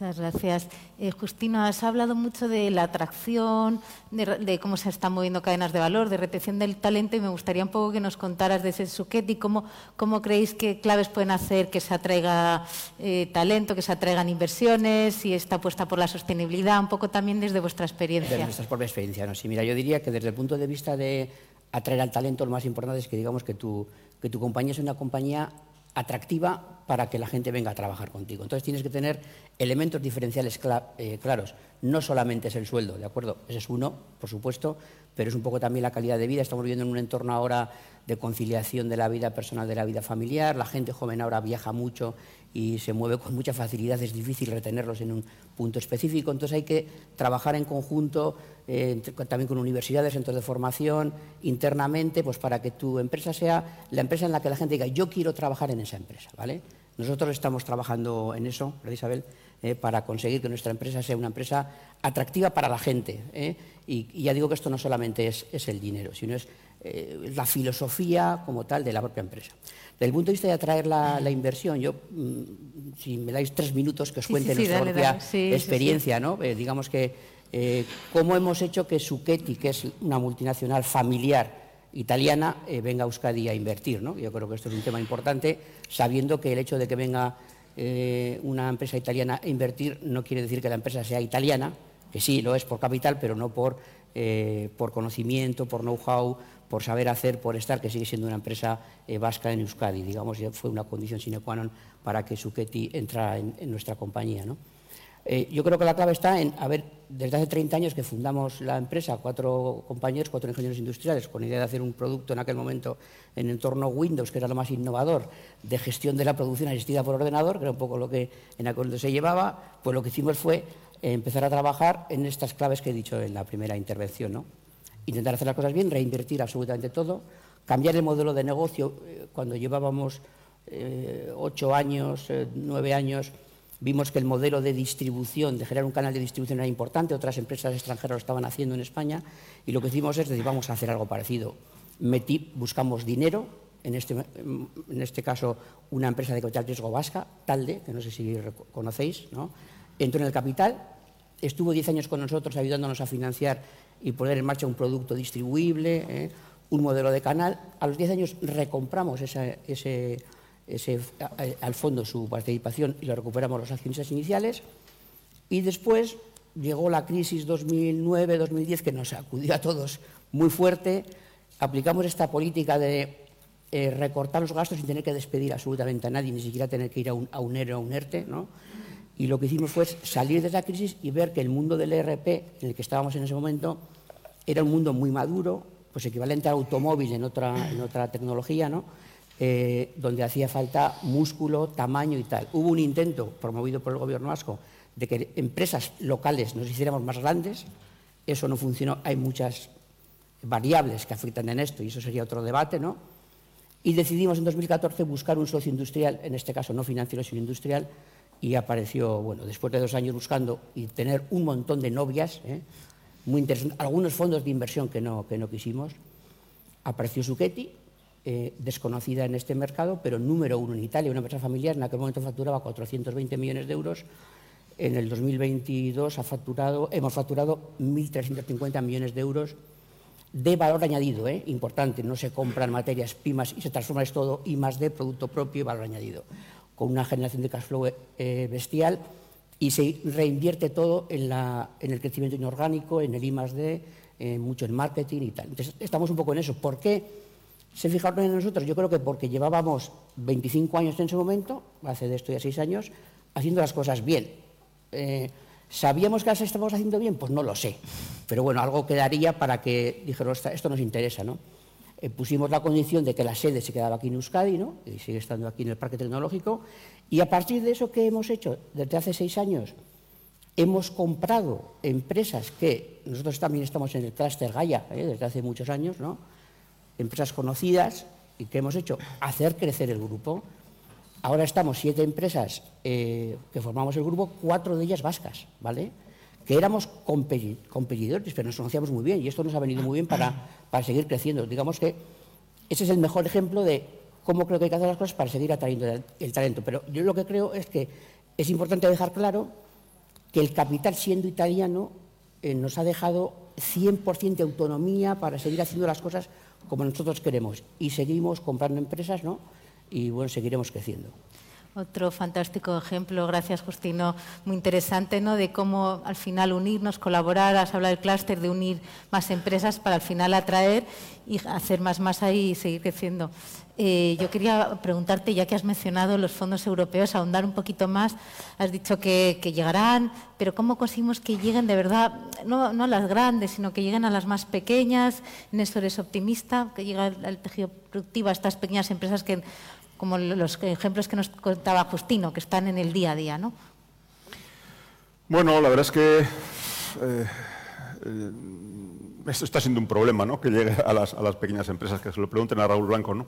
Speaker 5: Muchas gracias. Eh, Justino, has hablado mucho de la atracción, de, cómo se están moviendo cadenas de valor, de retención del talento y me gustaría un poco que nos contaras de ese y cómo, cómo creéis que claves pueden hacer que se atraiga eh, talento, que se atraigan inversiones, si está apuesta por la sostenibilidad, un poco también desde vuestra experiencia.
Speaker 8: Desde nuestra propia experiencia, ¿no? Sí, mira, yo diría que desde el punto de vista de atraer al talento, lo más importante es que digamos que tu, que tu compañía es una compañía atractiva para que la gente venga a trabajar contigo. Entonces tienes que tener elementos diferenciales eh, claros. No solamente es el sueldo, ¿de acuerdo? Ese es uno, por supuesto, pero es un poco también la calidad de vida. Estamos viviendo en un entorno ahora de conciliación de la vida personal, de la vida familiar. La gente joven ahora viaja mucho y se mueve con mucha facilidad, es difícil retenerlos en un punto específico. Entonces hay que trabajar en conjunto, eh, también con universidades, centros de formación, internamente, pues para que tu empresa sea la empresa en la que la gente diga, yo quiero trabajar en esa empresa, ¿vale? Nosotros estamos trabajando en eso, ¿verdad, Isabel? Eh, para conseguir que nuestra empresa sea una empresa atractiva para la gente. ¿eh? Y, ya digo que esto no solamente es, el dinero, sino es la filosofía como tal de la propia empresa. Desde el punto de vista de atraer la, inversión, yo, mm, si me dais tres minutos que os cuente nuestra propia experiencia, ¿no? Eh, digamos que eh, cómo hemos hecho que Suqueti, que es una multinacional familiar italiana, eh, venga a Euskadi a invertir. ¿no? Yo creo que esto es un tema importante, sabiendo que el hecho de que venga una empresa italiana invertir no quiere decir que la empresa sea italiana, que sí, lo es por capital, pero no por, por conocimiento, por know-how, por saber hacer, por estar, que sigue siendo una empresa eh, vasca en Euskadi. Digamos, fue una condición sine qua non para que Suketi entrara en, nuestra compañía. Eh, yo creo que la clave está en, a ver, desde hace 30 años que fundamos la empresa, cuatro compañeros, cuatro ingenieros industriales, con idea de hacer un producto en aquel momento en entorno Windows, que era lo más innovador, de gestión de la producción asistida por ordenador, que era un poco lo que en aquel momento se llevaba, pues lo que hicimos fue empezar a trabajar en estas claves que he dicho en la primera intervención, intentar hacer las cosas bien, reinvertir absolutamente todo, cambiar el modelo de negocio. Eh, cuando llevábamos eh, ocho años, nueve años, vimos que el modelo de distribución, de generar un canal de distribución era importante, otras empresas extranjeras lo estaban haciendo en España, y lo que hicimos es decir, vamos a hacer algo parecido. Metí, buscamos dinero, en este, en este caso una empresa de capital riesgo vasca, Talde, que no sé si conocéis, ¿no? entró en el capital, estuvo diez años con nosotros ayudándonos a financiar y poner en marcha un producto distribuible, ¿eh? un modelo de canal. A los 10 años recompramos ese, al fondo su participación y lo recuperamos los accionistas iniciales. Y después llegó la crisis 2009-2010 que nos acudió a todos muy fuerte. Aplicamos esta política de eh, recortar los gastos sin tener que despedir absolutamente a nadie, ni siquiera tener que ir a un, a un ERE a un ERTE. ¿no? Y lo que hicimos fue salir de esa crisis y ver que el mundo del ERP, en el que estábamos en ese momento, era un mundo muy maduro, pues equivalente al automóvil en otra, en otra tecnología, ¿no? Eh, donde hacía falta músculo, tamaño y tal. Hubo un intento promovido por el gobierno vasco de que empresas locales nos hiciéramos más grandes. Eso no funcionó. Hay muchas variables que afectan en esto y eso sería otro debate, ¿no? Y decidimos en 2014 buscar un socio industrial, en este caso no financiero, sino industrial, y apareció, bueno, después de dos años buscando y tener un montón de novias, ¿eh? muy interesantes, algunos fondos de inversión que no, que no quisimos, apareció Suqueti, eh, desconocida en este mercado, pero número uno en Italia, una empresa familiar, en aquel momento facturaba 420 millones de euros, en el 2022 ha facturado, hemos facturado 1.350 millones de euros de valor añadido, ¿eh? importante, no se compran materias primas y se transforma esto todo y más de producto propio y valor añadido con una generación de cash flow eh, bestial y se reinvierte todo en, el crecimiento inorgánico, en el I D, mucho en marketing y tal. Entonces, estamos un poco en eso. ¿Por qué se fijaron en nosotros? Yo creo que porque llevábamos 25 años en ese momento, hace de esto ya 6 años, haciendo las cosas bien. Eh, ¿Sabíamos que las estábamos haciendo bien? Pues no lo sé. Pero bueno, algo quedaría para que dijeron, esto nos interesa, ¿no? Eh, pusimos la condición de que la sede se quedaba aquí en Euskadi, ¿no? y sigue estando aquí en el Parque Tecnológico, y a partir de eso, ¿qué hemos hecho? Desde hace seis años hemos comprado empresas que nosotros también estamos en el clúster Gaia ¿eh? desde hace muchos años, ¿no? Empresas conocidas, y ¿qué hemos hecho? Hacer crecer el grupo. Ahora estamos siete empresas eh, que formamos el grupo, cuatro de ellas vascas, ¿vale? Que éramos competidores, pero nos conocíamos muy bien y esto nos ha venido muy bien para, para seguir creciendo. Digamos que ese es el mejor ejemplo de cómo creo que hay que hacer las cosas para seguir atrayendo el talento. Pero yo lo que creo es que es importante dejar claro que el capital, siendo italiano, eh, nos ha dejado 100% de autonomía para seguir haciendo las cosas como nosotros queremos. Y seguimos comprando empresas, ¿no? Y bueno, seguiremos creciendo.
Speaker 5: Otro fantástico ejemplo, gracias Justino, muy interesante, ¿no? De cómo al final unirnos, colaborar, has hablado del clúster, de unir más empresas para al final atraer y hacer más masa y seguir creciendo. Eh, yo quería preguntarte, ya que has mencionado los fondos europeos, ahondar un poquito más. Has dicho que, llegarán, pero ¿cómo conseguimos que lleguen de verdad, no, a las grandes, sino que lleguen a las más pequeñas? En eso eres optimista, que llegue al tejido productivo a estas pequeñas empresas que como los ejemplos que nos contaba Justino, que están en el día a día, ¿no?
Speaker 6: Bueno, la verdad es que eh, eh, esto está siendo un problema, ¿no? Que llegue a las, pequeñas empresas, que se lo pregunten a Raúl Blanco, ¿no?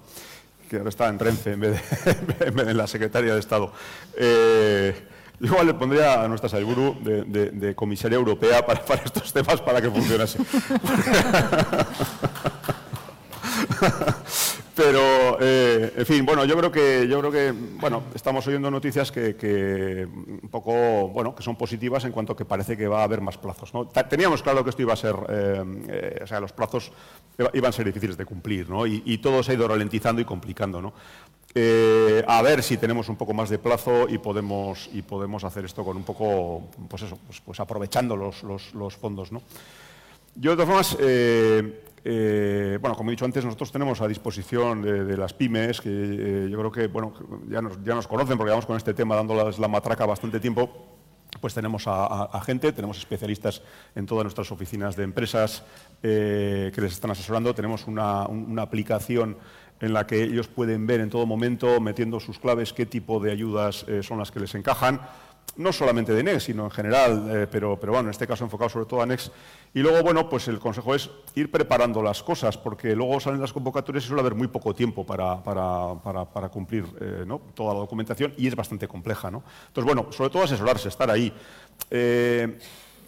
Speaker 6: Que ahora está en Renfe <laughs> en vez de, en la Secretaría de Estado. Eh, igual le pondría a nuestra Saiburu de, comisaria europea para, <laughs> para, estos temas para que funcionase. <laughs> Pero, eh, en fin, bueno, yo creo que, yo creo que, bueno, estamos oyendo noticias que, un poco, bueno, que son positivas en cuanto que parece que va a haber más plazos. ¿no? Teníamos claro que esto iba a ser, eh, eh, o sea, los plazos iban a ser difíciles de cumplir, ¿no? Y, todo se ha ido ralentizando y complicando, ¿no? a ver si tenemos un poco más de plazo y podemos, y podemos hacer esto con un poco, pues eso, pues, pues aprovechando los, los, fondos, ¿no? Yo, de todas formas, bueno, como he dicho antes, nosotros tenemos a disposición de, las pymes, que eh, yo creo que bueno, ya, nos, conocen porque vamos con este tema dándoles la matraca bastante tiempo. Pues tenemos a, gente, tenemos especialistas en todas nuestras oficinas de empresas eh, que les están asesorando. Tenemos una aplicación en la que ellos pueden ver en todo momento, metiendo sus claves, qué tipo de ayudas son las que les encajan no solamente de NEX, sino en general, eh, pero, pero bueno, en este caso enfocado sobre todo a NEX. Y luego, bueno, pues el consejo es ir preparando las cosas, porque luego salen las convocatorias y suele haber muy poco tiempo para, para, cumplir eh, toda la documentación y es bastante compleja. ¿no? Entonces, bueno, sobre todo asesorarse, estar ahí. Eh,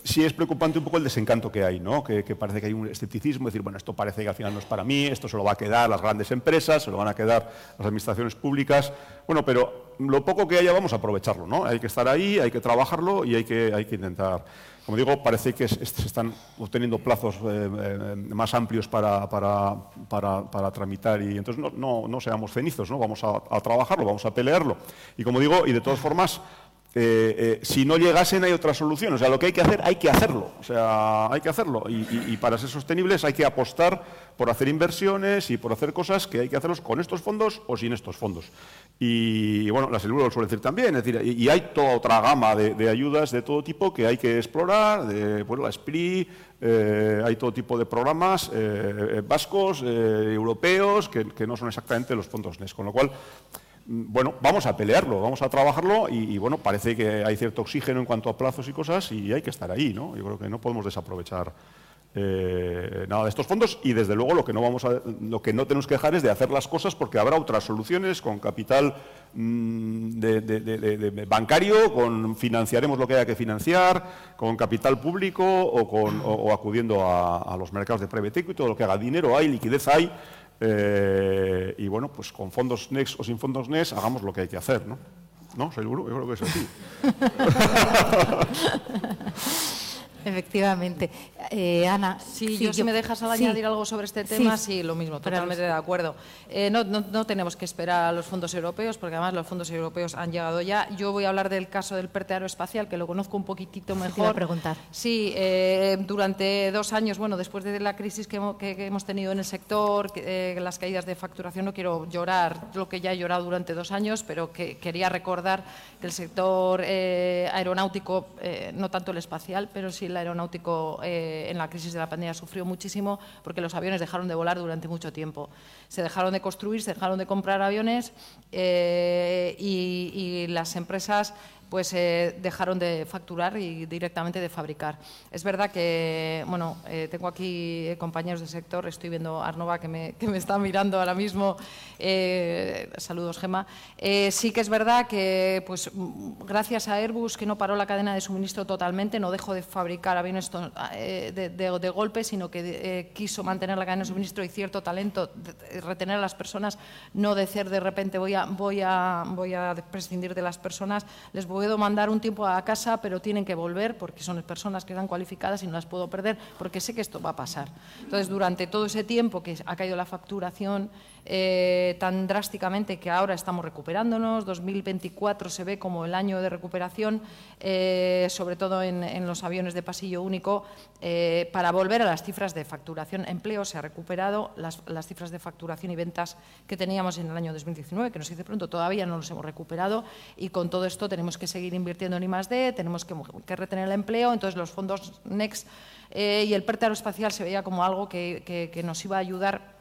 Speaker 6: sí es preocupante un poco el desencanto que hay, ¿no? que, parece que hay un escepticismo, decir, bueno, esto parece que al final no es para mí, esto se lo va a quedar las grandes empresas, se lo van a quedar las administraciones públicas. Bueno, pero lo poco que haya vamos a aprovecharlo, ¿no? Hay que estar ahí, hay que trabajarlo y hay que, hay que intentar. Como digo, parece que se están obteniendo plazos eh, eh, más amplios para, para, para, tramitar y entonces no, no, no, seamos cenizos, ¿no? Vamos a, a trabajarlo, vamos a pelearlo. Y como digo, y de todas formas, eh, eh, si no llegasen hay otra solución. O sea, lo que hay que hacer, hay que hacerlo. O sea, hay que hacerlo. Y, para ser sostenibles hay que apostar por hacer inversiones y por hacer cosas que hay que hacerlos con estos fondos o sin estos fondos. Y, bueno, la Silvura lo suele decir también. Y, hay toda otra gama de, ayudas de todo tipo que hay que explorar. Bueno, la SPRI, eh, hay todo tipo de programas vascos, europeos, que, no son exactamente los fondos NES. Con lo cual, bueno, vamos a pelearlo, vamos a trabajarlo y, bueno, parece que hay cierto oxígeno en cuanto a plazos y cosas y hay que estar ahí, ¿no? Yo creo que no podemos desaprovechar eh, nada de estos fondos y desde luego lo que no tenemos que dejar es de hacer las cosas porque habrá otras soluciones con capital mm, bancario, con financiaremos lo que haya que financiar, con capital público o, con, acudiendo a, a, los mercados de private equity, todo lo que haga dinero hay, liquidez hay eh, y bueno, pues con fondos NEX o sin fondos NES hagamos lo que hay que hacer, ¿no? ¿No? ¿Seguro? Yo creo que es así. <laughs>
Speaker 5: Efectivamente. Eh, Ana.
Speaker 7: Sí, yo, si me dejas añadir algo sobre este tema, sí, lo mismo, totalmente de acuerdo. Eh, no, no, tenemos que esperar a los fondos europeos, porque además los fondos europeos han llegado ya. Yo voy a hablar del caso del PERTE aeroespacial, que lo conozco un poquitito mejor.
Speaker 5: a preguntar.
Speaker 7: Sí, eh, durante dos años, bueno, después de la crisis que, hemos tenido en el sector, las caídas de facturación, no quiero llorar lo que ya he llorado durante dos años, pero que quería recordar que el sector aeronáutico, no tanto el espacial, pero sí el aeronáutico eh, en la crisis de la pandemia sufrió muchísimo porque los aviones dejaron de volar durante mucho tiempo. Se dejaron de construir, se dejaron de comprar aviones eh, y, las empresas pues eh, dejaron de facturar y directamente de fabricar. Es verdad que, bueno, eh, tengo aquí compañeros del sector, estoy viendo a Arnova que me, está mirando ahora mismo. Eh, saludos, Gema. sí que es verdad que, pues, gracias a Airbus, que no paró la cadena de suministro totalmente, no dejó de fabricar aviones de, de, de, golpe, sino que quiso mantener la cadena de suministro y cierto talento, retener a las personas, no decir de repente voy a, voy a, voy a prescindir de las personas, les voy puedo mandar un tiempo a casa, pero tienen que volver porque son personas que están cualificadas y no las puedo perder porque sé que esto va a pasar. Entonces, durante todo ese tiempo que ha caído la facturación eh, tan drásticamente que ahora estamos recuperándonos. 2024 se ve como el año de recuperación, eh, sobre todo en, los aviones de pasillo único, eh, para volver a las cifras de facturación. Empleo se ha recuperado, las, cifras de facturación y ventas que teníamos en el año 2019, que nos dice pronto, todavía no los hemos recuperado y con todo esto tenemos que seguir invirtiendo en I+.D., tenemos que, retener el empleo, entonces los fondos NEXT y el PERTE aeroespacial se veía como algo que nos iba a ayudar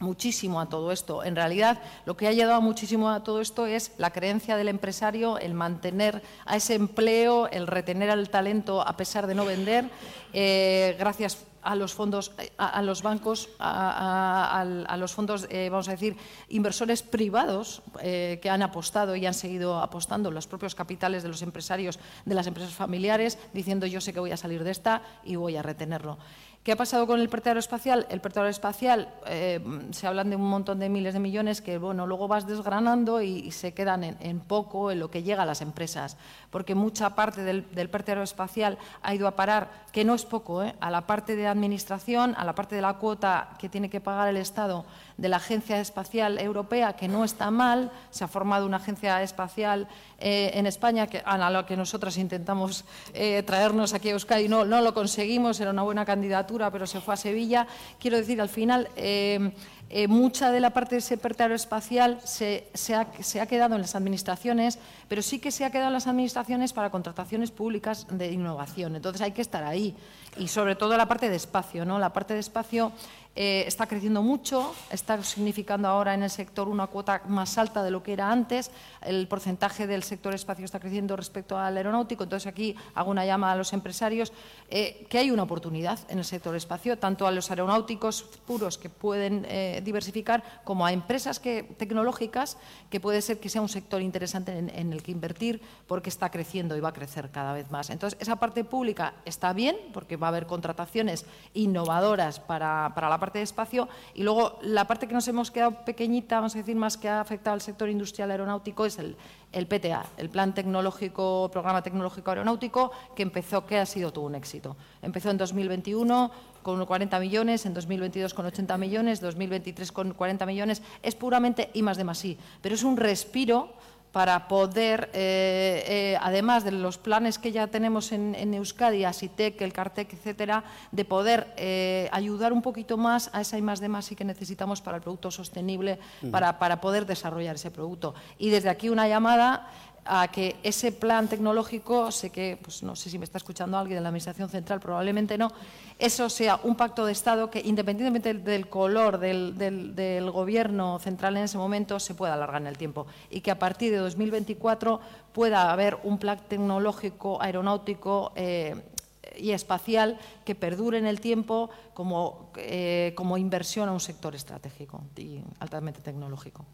Speaker 7: muchísimo a todo esto. En realidad, lo que ha ayudado muchísimo a todo esto es la creencia del empresario, el mantener a ese empleo, el retener al talento a pesar de no vender, eh, gracias a los fondos, a, los bancos, a, los fondos, eh, vamos a decir, inversores privados eh, que han apostado y han seguido apostando, los propios capitales de los empresarios, de las empresas familiares, diciendo yo sé que voy a salir de esta y voy a retenerlo. ¿Qué ha pasado con el PERTE espacial? El PERTE espacial, eh, se hablan de un montón de miles de millones que bueno, luego vas desgranando y, se quedan en, poco en lo que llega a las empresas, porque mucha parte del, del PERTE espacial ha ido a parar, que no es poco, ¿eh? a la parte de administración, a la parte de la cuota que tiene que pagar el Estado de la Agencia Espacial Europea, que no está mal, se ha formado una agencia espacial eh, en España a la que nosotras intentamos eh, traernos aquí a Euskadi, no, no lo conseguimos, era una buena candidatura, pero se fue a Sevilla. Quiero decir, al final... Eh, mucha de la parte de ese pertaro espacial se, se, ha, se, ha, quedado en las administraciones, pero sí que se ha quedado en las administraciones para contrataciones públicas de innovación. Entonces hay que estar ahí. Y sobre todo la parte de espacio. ¿no? La parte de espacio eh, está creciendo mucho, está significando ahora en el sector una cuota más alta de lo que era antes, el porcentaje del sector espacio está creciendo respecto al aeronáutico, entonces aquí hago una llamada a los empresarios eh, que hay una oportunidad en el sector espacio, tanto a los aeronáuticos puros que pueden eh, diversificar como a empresas tecnológicas que puede ser que sea un sector interesante en, en el que invertir porque está creciendo y va a crecer cada vez más. Entonces, esa parte pública está bien porque va a haber contrataciones innovadoras para, para la parte de espacio. Y luego la parte que nos hemos quedado pequeñita, vamos a decir, más que ha afectado al sector industrial aeronáutico es el, el PTA, el Plan Tecnológico, Programa Tecnológico Aeronáutico, que empezó, que ha sido todo un éxito. Empezó en 2021 con 40 millones, en 2022 con 80 millones, 2023 con 40 millones. Es puramente I más de más I, pero es un respiro para poder, eh, eh, además de los planes que ya tenemos en, Euskadi, ASITEC, el CARTEC, etcétera, de poder eh, ayudar un poquito más a esa I más de más que necesitamos para el producto sostenible, para, para poder desarrollar ese producto. Y desde aquí una llamada a que ese plan tecnológico, sé que, pues no sé si me está escuchando alguien de la Administración Central, probablemente no, eso sea un pacto de Estado que, independientemente del color del, Gobierno central en ese momento, se pueda alargar en el tiempo y que a partir de 2024 pueda haber un plan tecnológico aeronáutico eh, y espacial que perdure en el tiempo como, eh, como inversión a un sector estratégico y altamente tecnológico.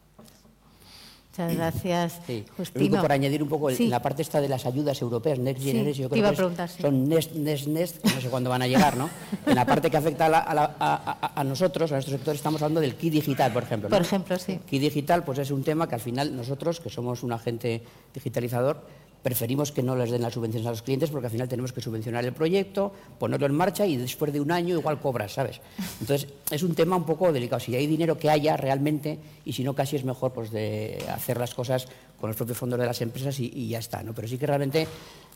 Speaker 5: Muchas gracias,
Speaker 8: sí. Justino. por añadir un poco la parte esta de las ayudas europeas, Next Generation, yo creo que son Next, Next, Next, no sé cuándo van a llegar, ¿no? <laughs> en la parte que afecta a, nosotros, a nuestro sector, estamos hablando del Key Digital, por ejemplo.
Speaker 5: Por ejemplo, sí.
Speaker 8: Key Digital, pues es un tema que al final nosotros, que somos un agente digitalizador, preferimos que no les den las subvenciones a los clientes porque al final tenemos que subvencionar el proyecto, ponerlo en marcha y después de un año igual cobras, ¿sabes? Entonces, es un tema un poco delicado. Si hay dinero que haya realmente y si no, casi es mejor pues, de hacer las cosas con los propios fondos de las empresas y, ya está, ¿no? Pero sí que realmente,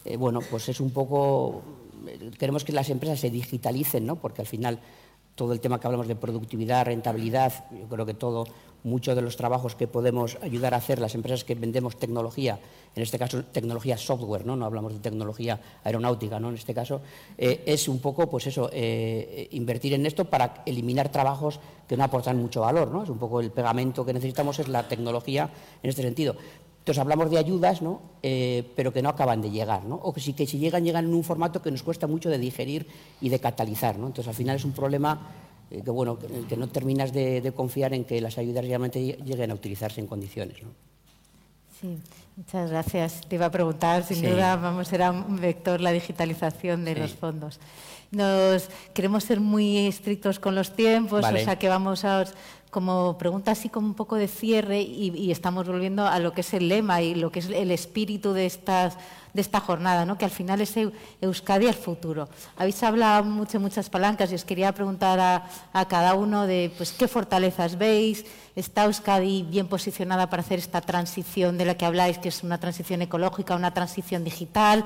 Speaker 8: eh, bueno, pues es un poco... Queremos que las empresas se digitalicen, ¿no? Porque al final todo el tema que hablamos de productividad, rentabilidad, yo creo que todo muchos de los trabajos que podemos ayudar a hacer las empresas que vendemos tecnología, en este caso tecnología software, no, no hablamos de tecnología aeronáutica, ¿no? en este caso, eh, es un poco pues eso, eh, invertir en esto para eliminar trabajos que no aportan mucho valor. ¿no? Es un poco el pegamento que necesitamos, es la tecnología en este sentido. Entonces hablamos de ayudas, ¿no? Eh, pero que no acaban de llegar, ¿no? o que que si llegan, llegan en un formato que nos cuesta mucho de digerir y de catalizar. ¿no? Entonces al final es un problema eh, que, bueno, que, no terminas de, confiar en que las ayudas realmente lleguen a utilizarse en condiciones. ¿no?
Speaker 5: Sí, muchas gracias. Te iba a preguntar, sin duda, vamos, será un vector la digitalización de los fondos. Nos queremos ser muy estrictos con los tiempos, o sea que vamos a como pregunta así como un poco de cierre y, estamos volviendo a lo que es el lema y lo que es el espíritu de estas de esta jornada, ¿no? que al final es Euskadi al futuro. Habéis hablado mucho, muchas palancas y os quería preguntar a, cada uno de pues, qué fortalezas veis, ¿está Euskadi bien posicionada para hacer esta transición de la que habláis, que es una transición ecológica, una transición digital?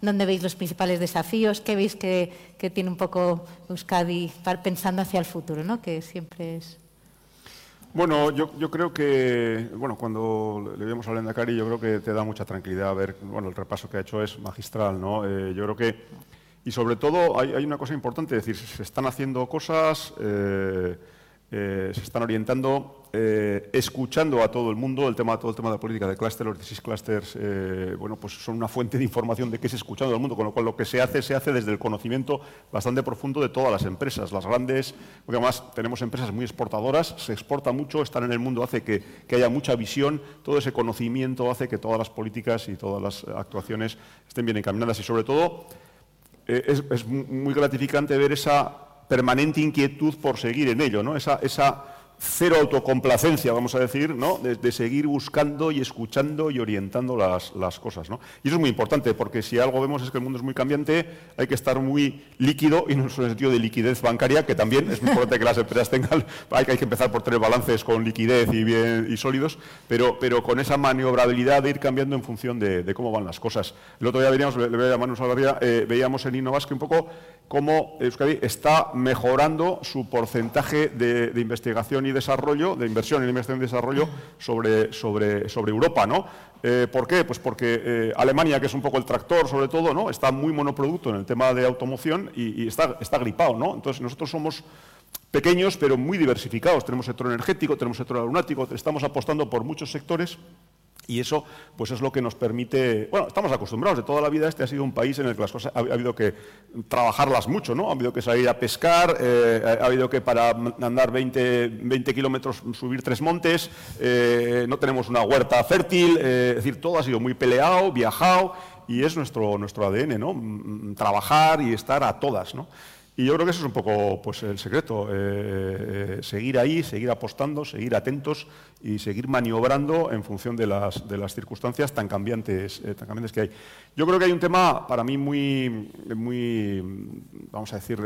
Speaker 5: ¿Dónde veis los principales desafíos? ¿Qué veis que, tiene un poco Euskadi pensando hacia el futuro, ¿no? que siempre es...
Speaker 6: Bueno, yo, creo que, bueno, cuando le vemos a Lendakari, yo creo que te da mucha tranquilidad ver, bueno, el repaso que ha hecho es magistral, ¿no? Eh, yo creo que, y sobre todo hay, una cosa importante, es decir, se están haciendo cosas, eh, eh, se están orientando, eh, escuchando a todo el mundo, el tema, todo el tema de la política de clúster, los 16 clusters, eh, bueno, pues son una fuente de información de qué se escuchando al mundo, con lo cual lo que se hace, se hace desde el conocimiento bastante profundo de todas las empresas, las grandes, porque además tenemos empresas muy exportadoras, se exporta mucho, estar en el mundo hace que, que haya mucha visión, todo ese conocimiento hace que todas las políticas y todas las actuaciones estén bien encaminadas y sobre todo es muy gratificante ver esa permanente inquietud por seguir en ello, ¿no? esa, esa cero autocomplacencia, vamos a decir, ¿no? de, seguir buscando y escuchando y orientando las, las, cosas. ¿no? Y eso es muy importante, porque si algo vemos es que el mundo es muy cambiante, hay que estar muy líquido, y no solo en el sentido de liquidez bancaria, que también es muy importante que las empresas tengan, <laughs> hay que, hay que empezar por tener balances con liquidez y, bien, y sólidos, pero, pero con esa maniobrabilidad de ir cambiando en función de, cómo van las cosas. El otro día veíamos, le, voy a Manu eh, veíamos en Innovasque un poco cómo Euskadi está mejorando su porcentaje de, investigación y desarrollo, de inversión en investigación y desarrollo sobre, sobre, sobre Europa. ¿no? Eh, ¿Por qué? Pues porque eh, Alemania, que es un poco el tractor sobre todo, ¿no? está muy monoproducto en el tema de automoción y, está, está gripado. ¿no? Entonces nosotros somos pequeños pero muy diversificados. Tenemos sector energético, tenemos sector aeronáutico, estamos apostando por muchos sectores y eso pues es lo que nos permite, bueno, estamos acostumbrados, de toda la vida este ha sido un país en el que las cosas ha, habido que trabajarlas mucho, ¿no? Ha habido que salir a pescar, eh, ha habido que para andar 20, 20 kilómetros subir tres montes, eh, no tenemos una huerta fértil, eh, es decir, todo ha sido muy peleado, viajado y es nuestro, nuestro ADN, ¿no? Mm, mm, trabajar y estar a todas, ¿no? Y yo creo que eso es un poco pues, el secreto, eh, eh, seguir ahí, seguir apostando, seguir atentos y seguir maniobrando en función de las, de las circunstancias tan cambiantes, eh, tan cambiantes que hay. Yo creo que hay un tema para mí muy, muy vamos a decir,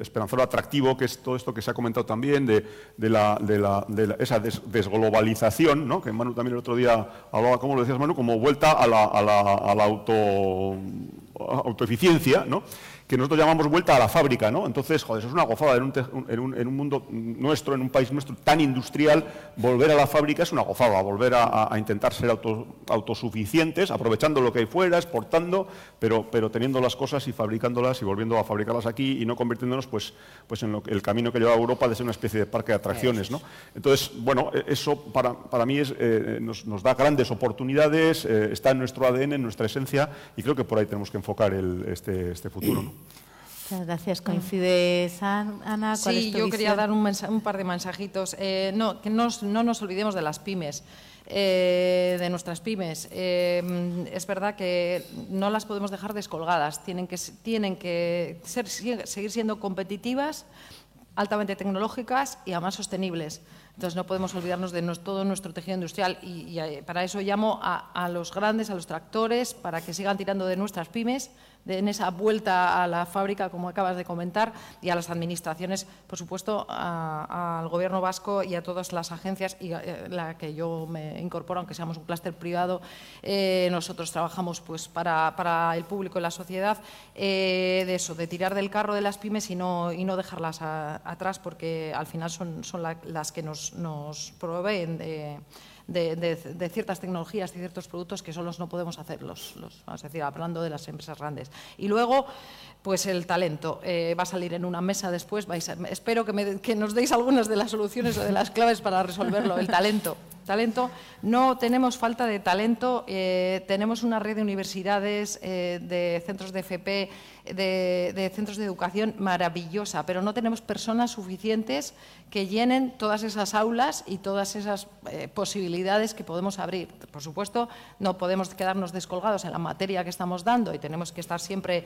Speaker 6: esperanzador, atractivo, que es todo esto que se ha comentado también de, de, la, de, la, de esa desglobalización, ¿no? que Manu también el otro día hablaba, como lo decías Manu, como vuelta a la, a la, a la auto, autoeficiencia, ¿no? Que nosotros llamamos vuelta a la fábrica, ¿no? Entonces, joder, eso es una gozada en un, mundo nuestro, en un país nuestro tan industrial, volver a la fábrica es una gozada, volver a, intentar ser autosuficientes, aprovechando lo que hay fuera, exportando, pero, pero teniendo las cosas y fabricándolas y volviendo a fabricarlas aquí y no convirtiéndonos pues, pues en el camino que lleva a Europa de ser una especie de parque de atracciones, ¿no? Entonces, bueno, e, eso para, para mí es, eh, nos, da grandes oportunidades, eh, está en nuestro ADN, en nuestra esencia, y creo que por ahí tenemos que enfocar este, este futuro, ¿no?
Speaker 5: Muchas gracias. ¿Coincides, Ana?
Speaker 7: ¿Cuál sí, yo quería dar un, par de mensajitos. Eh, no, que no, nos olvidemos de las pymes. Eh, de nuestras pymes. Eh, es verdad que no las podemos dejar descolgadas, tienen que, tienen que seguir siendo competitivas, altamente tecnológicas y además sostenibles. Entonces no podemos olvidarnos de todo nuestro tejido industrial y, para eso llamo a, los grandes, a los tractores, para que sigan tirando de nuestras pymes, en esa vuelta a la fábrica, como acabas de comentar, y a las administraciones, por supuesto, al Gobierno vasco y a todas las agencias, y eh, la que yo me incorporo, aunque seamos un clúster privado, eh, nosotros trabajamos pues, para, el público y la sociedad, eh, de eso, de tirar del carro de las pymes y no, y no dejarlas atrás, porque al final son, son las que nos, nos proveen de de, ciertas tecnologías y ciertos productos que solos no podemos hacer, los, a decir, hablando de las empresas grandes. Y luego, pues el talento. Eh, va a salir en una mesa después. espero que, que nos deis algunas de las soluciones o de las claves para resolverlo, el talento. Talento. No tenemos falta de talento, eh, tenemos una red de universidades, eh, de centros de FP, de, centros de educación maravillosa, pero no tenemos personas suficientes que llenen todas esas aulas y todas esas eh, posibilidades que podemos abrir. Por supuesto, no podemos quedarnos descolgados en la materia que estamos dando y tenemos que estar siempre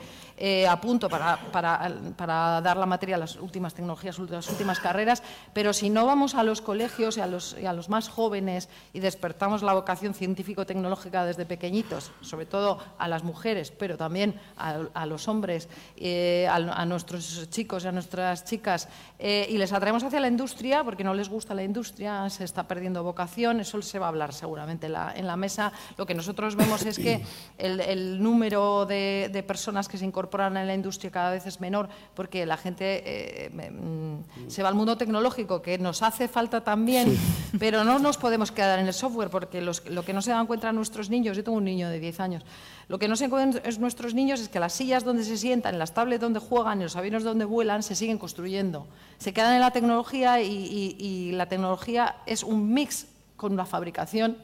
Speaker 7: a punto para, para, dar la materia a las últimas tecnologías, las últimas carreras, pero si no vamos a los colegios y a los, y a los más jóvenes y despertamos la vocación científico-tecnológica desde pequeñitos, sobre todo a las mujeres, pero también a, los hombres, eh, a, nuestros chicos y a nuestras chicas, eh, y les atraemos hacia la industria, porque no les gusta la industria, se está perdiendo vocación, eso se va a hablar seguramente en la, en la mesa. Lo que nosotros vemos es que el, número de, personas que se incorporan en la industria cada vez es menor, porque la gente eh, mm, se va al mundo tecnológico, que nos hace falta también, pero no nos podemos quedar en el software, porque lo que no se dan cuenta nuestros niños, yo tengo un niño de 10 años, lo que no se dan cuenta nuestros niños es que las sillas donde se sientan, las tablets donde juegan, y los aviones donde vuelan, se siguen construyendo. Se quedan en la tecnología y, la tecnología es un mix con la fabricación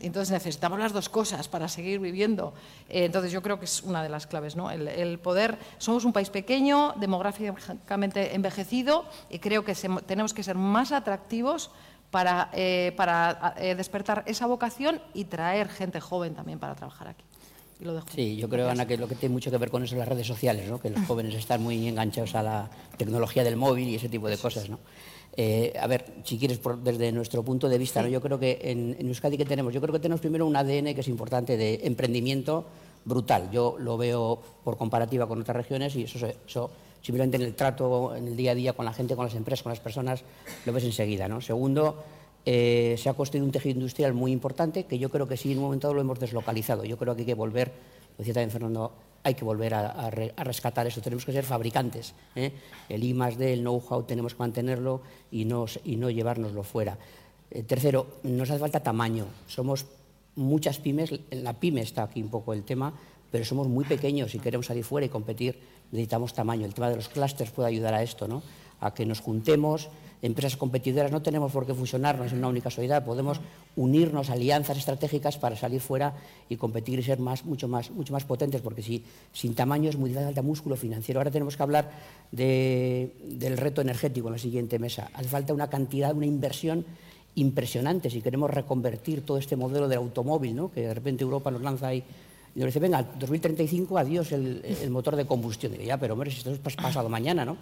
Speaker 7: entonces necesitamos las dos cosas para seguir viviendo. Eh, entonces yo creo que es una de las claves, ¿no? El, poder. Somos un país pequeño, demográficamente envejecido, y creo que tenemos que ser más atractivos para, eh, para eh, despertar esa vocación y traer gente joven también para trabajar aquí.
Speaker 8: Sí, yo creo, Ana, que lo que tiene mucho que ver con eso son las redes sociales, ¿no? que los <laughs> jóvenes están muy enganchados a la tecnología del móvil y ese tipo de cosas. ¿no? Eh, a ver, si quieres, desde nuestro punto de vista, ¿no? yo creo que en, Euskadi que tenemos, yo creo que tenemos primero un ADN que es importante de emprendimiento brutal. Yo lo veo por comparativa con otras regiones y eso, eso simplemente en el trato, en el día a día con la gente, con las empresas, con las personas, lo ves enseguida. ¿no? Segundo, eh, se ha construido un tejido industrial muy importante que yo creo que sí en un momento dado lo hemos deslocalizado. Yo creo que hay que volver, lo decía también Fernando, hay que volver a, rescatar eso. Tenemos que ser fabricantes. ¿eh? El I D, el know-how, tenemos que mantenerlo y no, y no llevárnoslo fuera. Eh, tercero, nos hace falta tamaño. Somos muchas pymes, en la pyme está aquí un poco el tema, pero somos muy pequeños y queremos salir fuera y competir, necesitamos tamaño. El tema de los clústeres puede ayudar a esto, ¿no? a que nos juntemos, empresas competidoras, no tenemos por qué fusionarnos en una única sociedad, podemos unirnos, alianzas estratégicas para salir fuera y competir y ser más, mucho, más, mucho más potentes, porque si sin tamaño es muy falta músculo financiero. Ahora tenemos que hablar del reto energético en la siguiente mesa. Hace falta una cantidad, una inversión impresionante si queremos reconvertir todo este modelo del automóvil, ¿no? que de repente Europa nos lanza ahí y nos dice, venga, 2035, adiós el, motor de combustión. Digo, ya, pero hombre, si esto es pasado mañana, ¿no?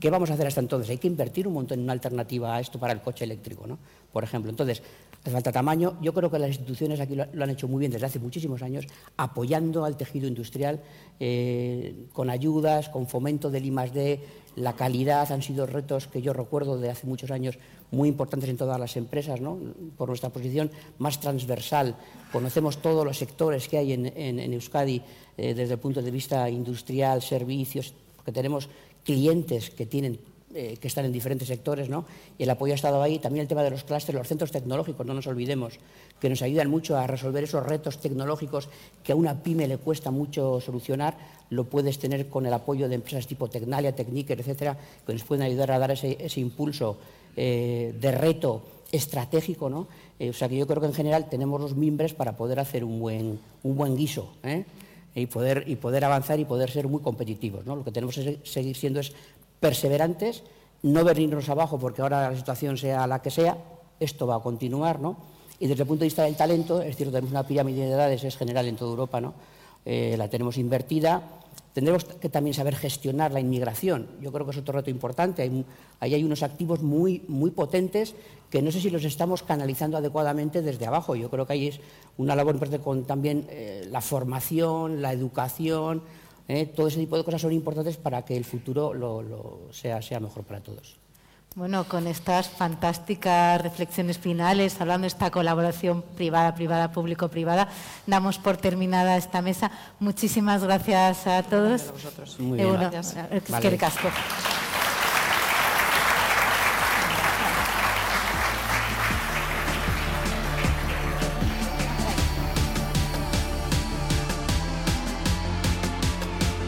Speaker 8: ¿Qué vamos a hacer hasta entonces? Hay que invertir un montón en una alternativa a esto para el coche eléctrico, ¿no? por ejemplo. Entonces, hace falta tamaño. Yo creo que las instituciones aquí lo, han hecho muy bien desde hace muchísimos años, apoyando al tejido industrial eh, con ayudas, con fomento del I+.D., la calidad han sido retos que yo recuerdo de hace muchos años muy importantes en todas las empresas, ¿no? por nuestra posición más transversal. Conocemos todos los sectores que hay en, Euskadi eh, desde el punto de vista industrial, servicios, porque tenemos clientes que tienen eh, que están en diferentes sectores, ¿no? Y el apoyo ha estado ahí. También el tema de los clústeres, los centros tecnológicos, no nos olvidemos, que nos ayudan mucho a resolver esos retos tecnológicos que a una pyme le cuesta mucho solucionar. Lo puedes tener con el apoyo de empresas tipo Tecnalia, Techniker, etcétera, que nos pueden ayudar a dar ese, impulso eh, de reto estratégico, ¿no? Eh, o sea que yo creo que en general tenemos los mimbres para poder hacer un buen, un buen guiso, y poder, y poder avanzar y poder ser muy competitivos. ¿no? Lo que tenemos que seguir siendo es perseverantes, no venirnos abajo porque ahora la situación sea la que sea, esto va a continuar, ¿no? Y desde el punto de vista del talento, es cierto, tenemos una pirámide de edades, es general en toda Europa, ¿no? Eh, la tenemos invertida, Tendremos que también saber gestionar la inmigración. Yo creo que es otro reto importante. Hay, ahí hay unos activos muy, muy potentes que no sé si los estamos canalizando adecuadamente desde abajo. Yo creo que ahí es una labor importante con también eh, la formación, la educación, eh, todo ese tipo de cosas son importantes para que el futuro lo, sea, sea mejor para todos.
Speaker 5: Bueno, con estas fantásticas reflexiones finales, hablando de esta colaboración privada, privada, público-privada, damos por terminada esta mesa. Muchísimas gracias a todos.
Speaker 7: a vosotros.
Speaker 8: Muy bien. gracias.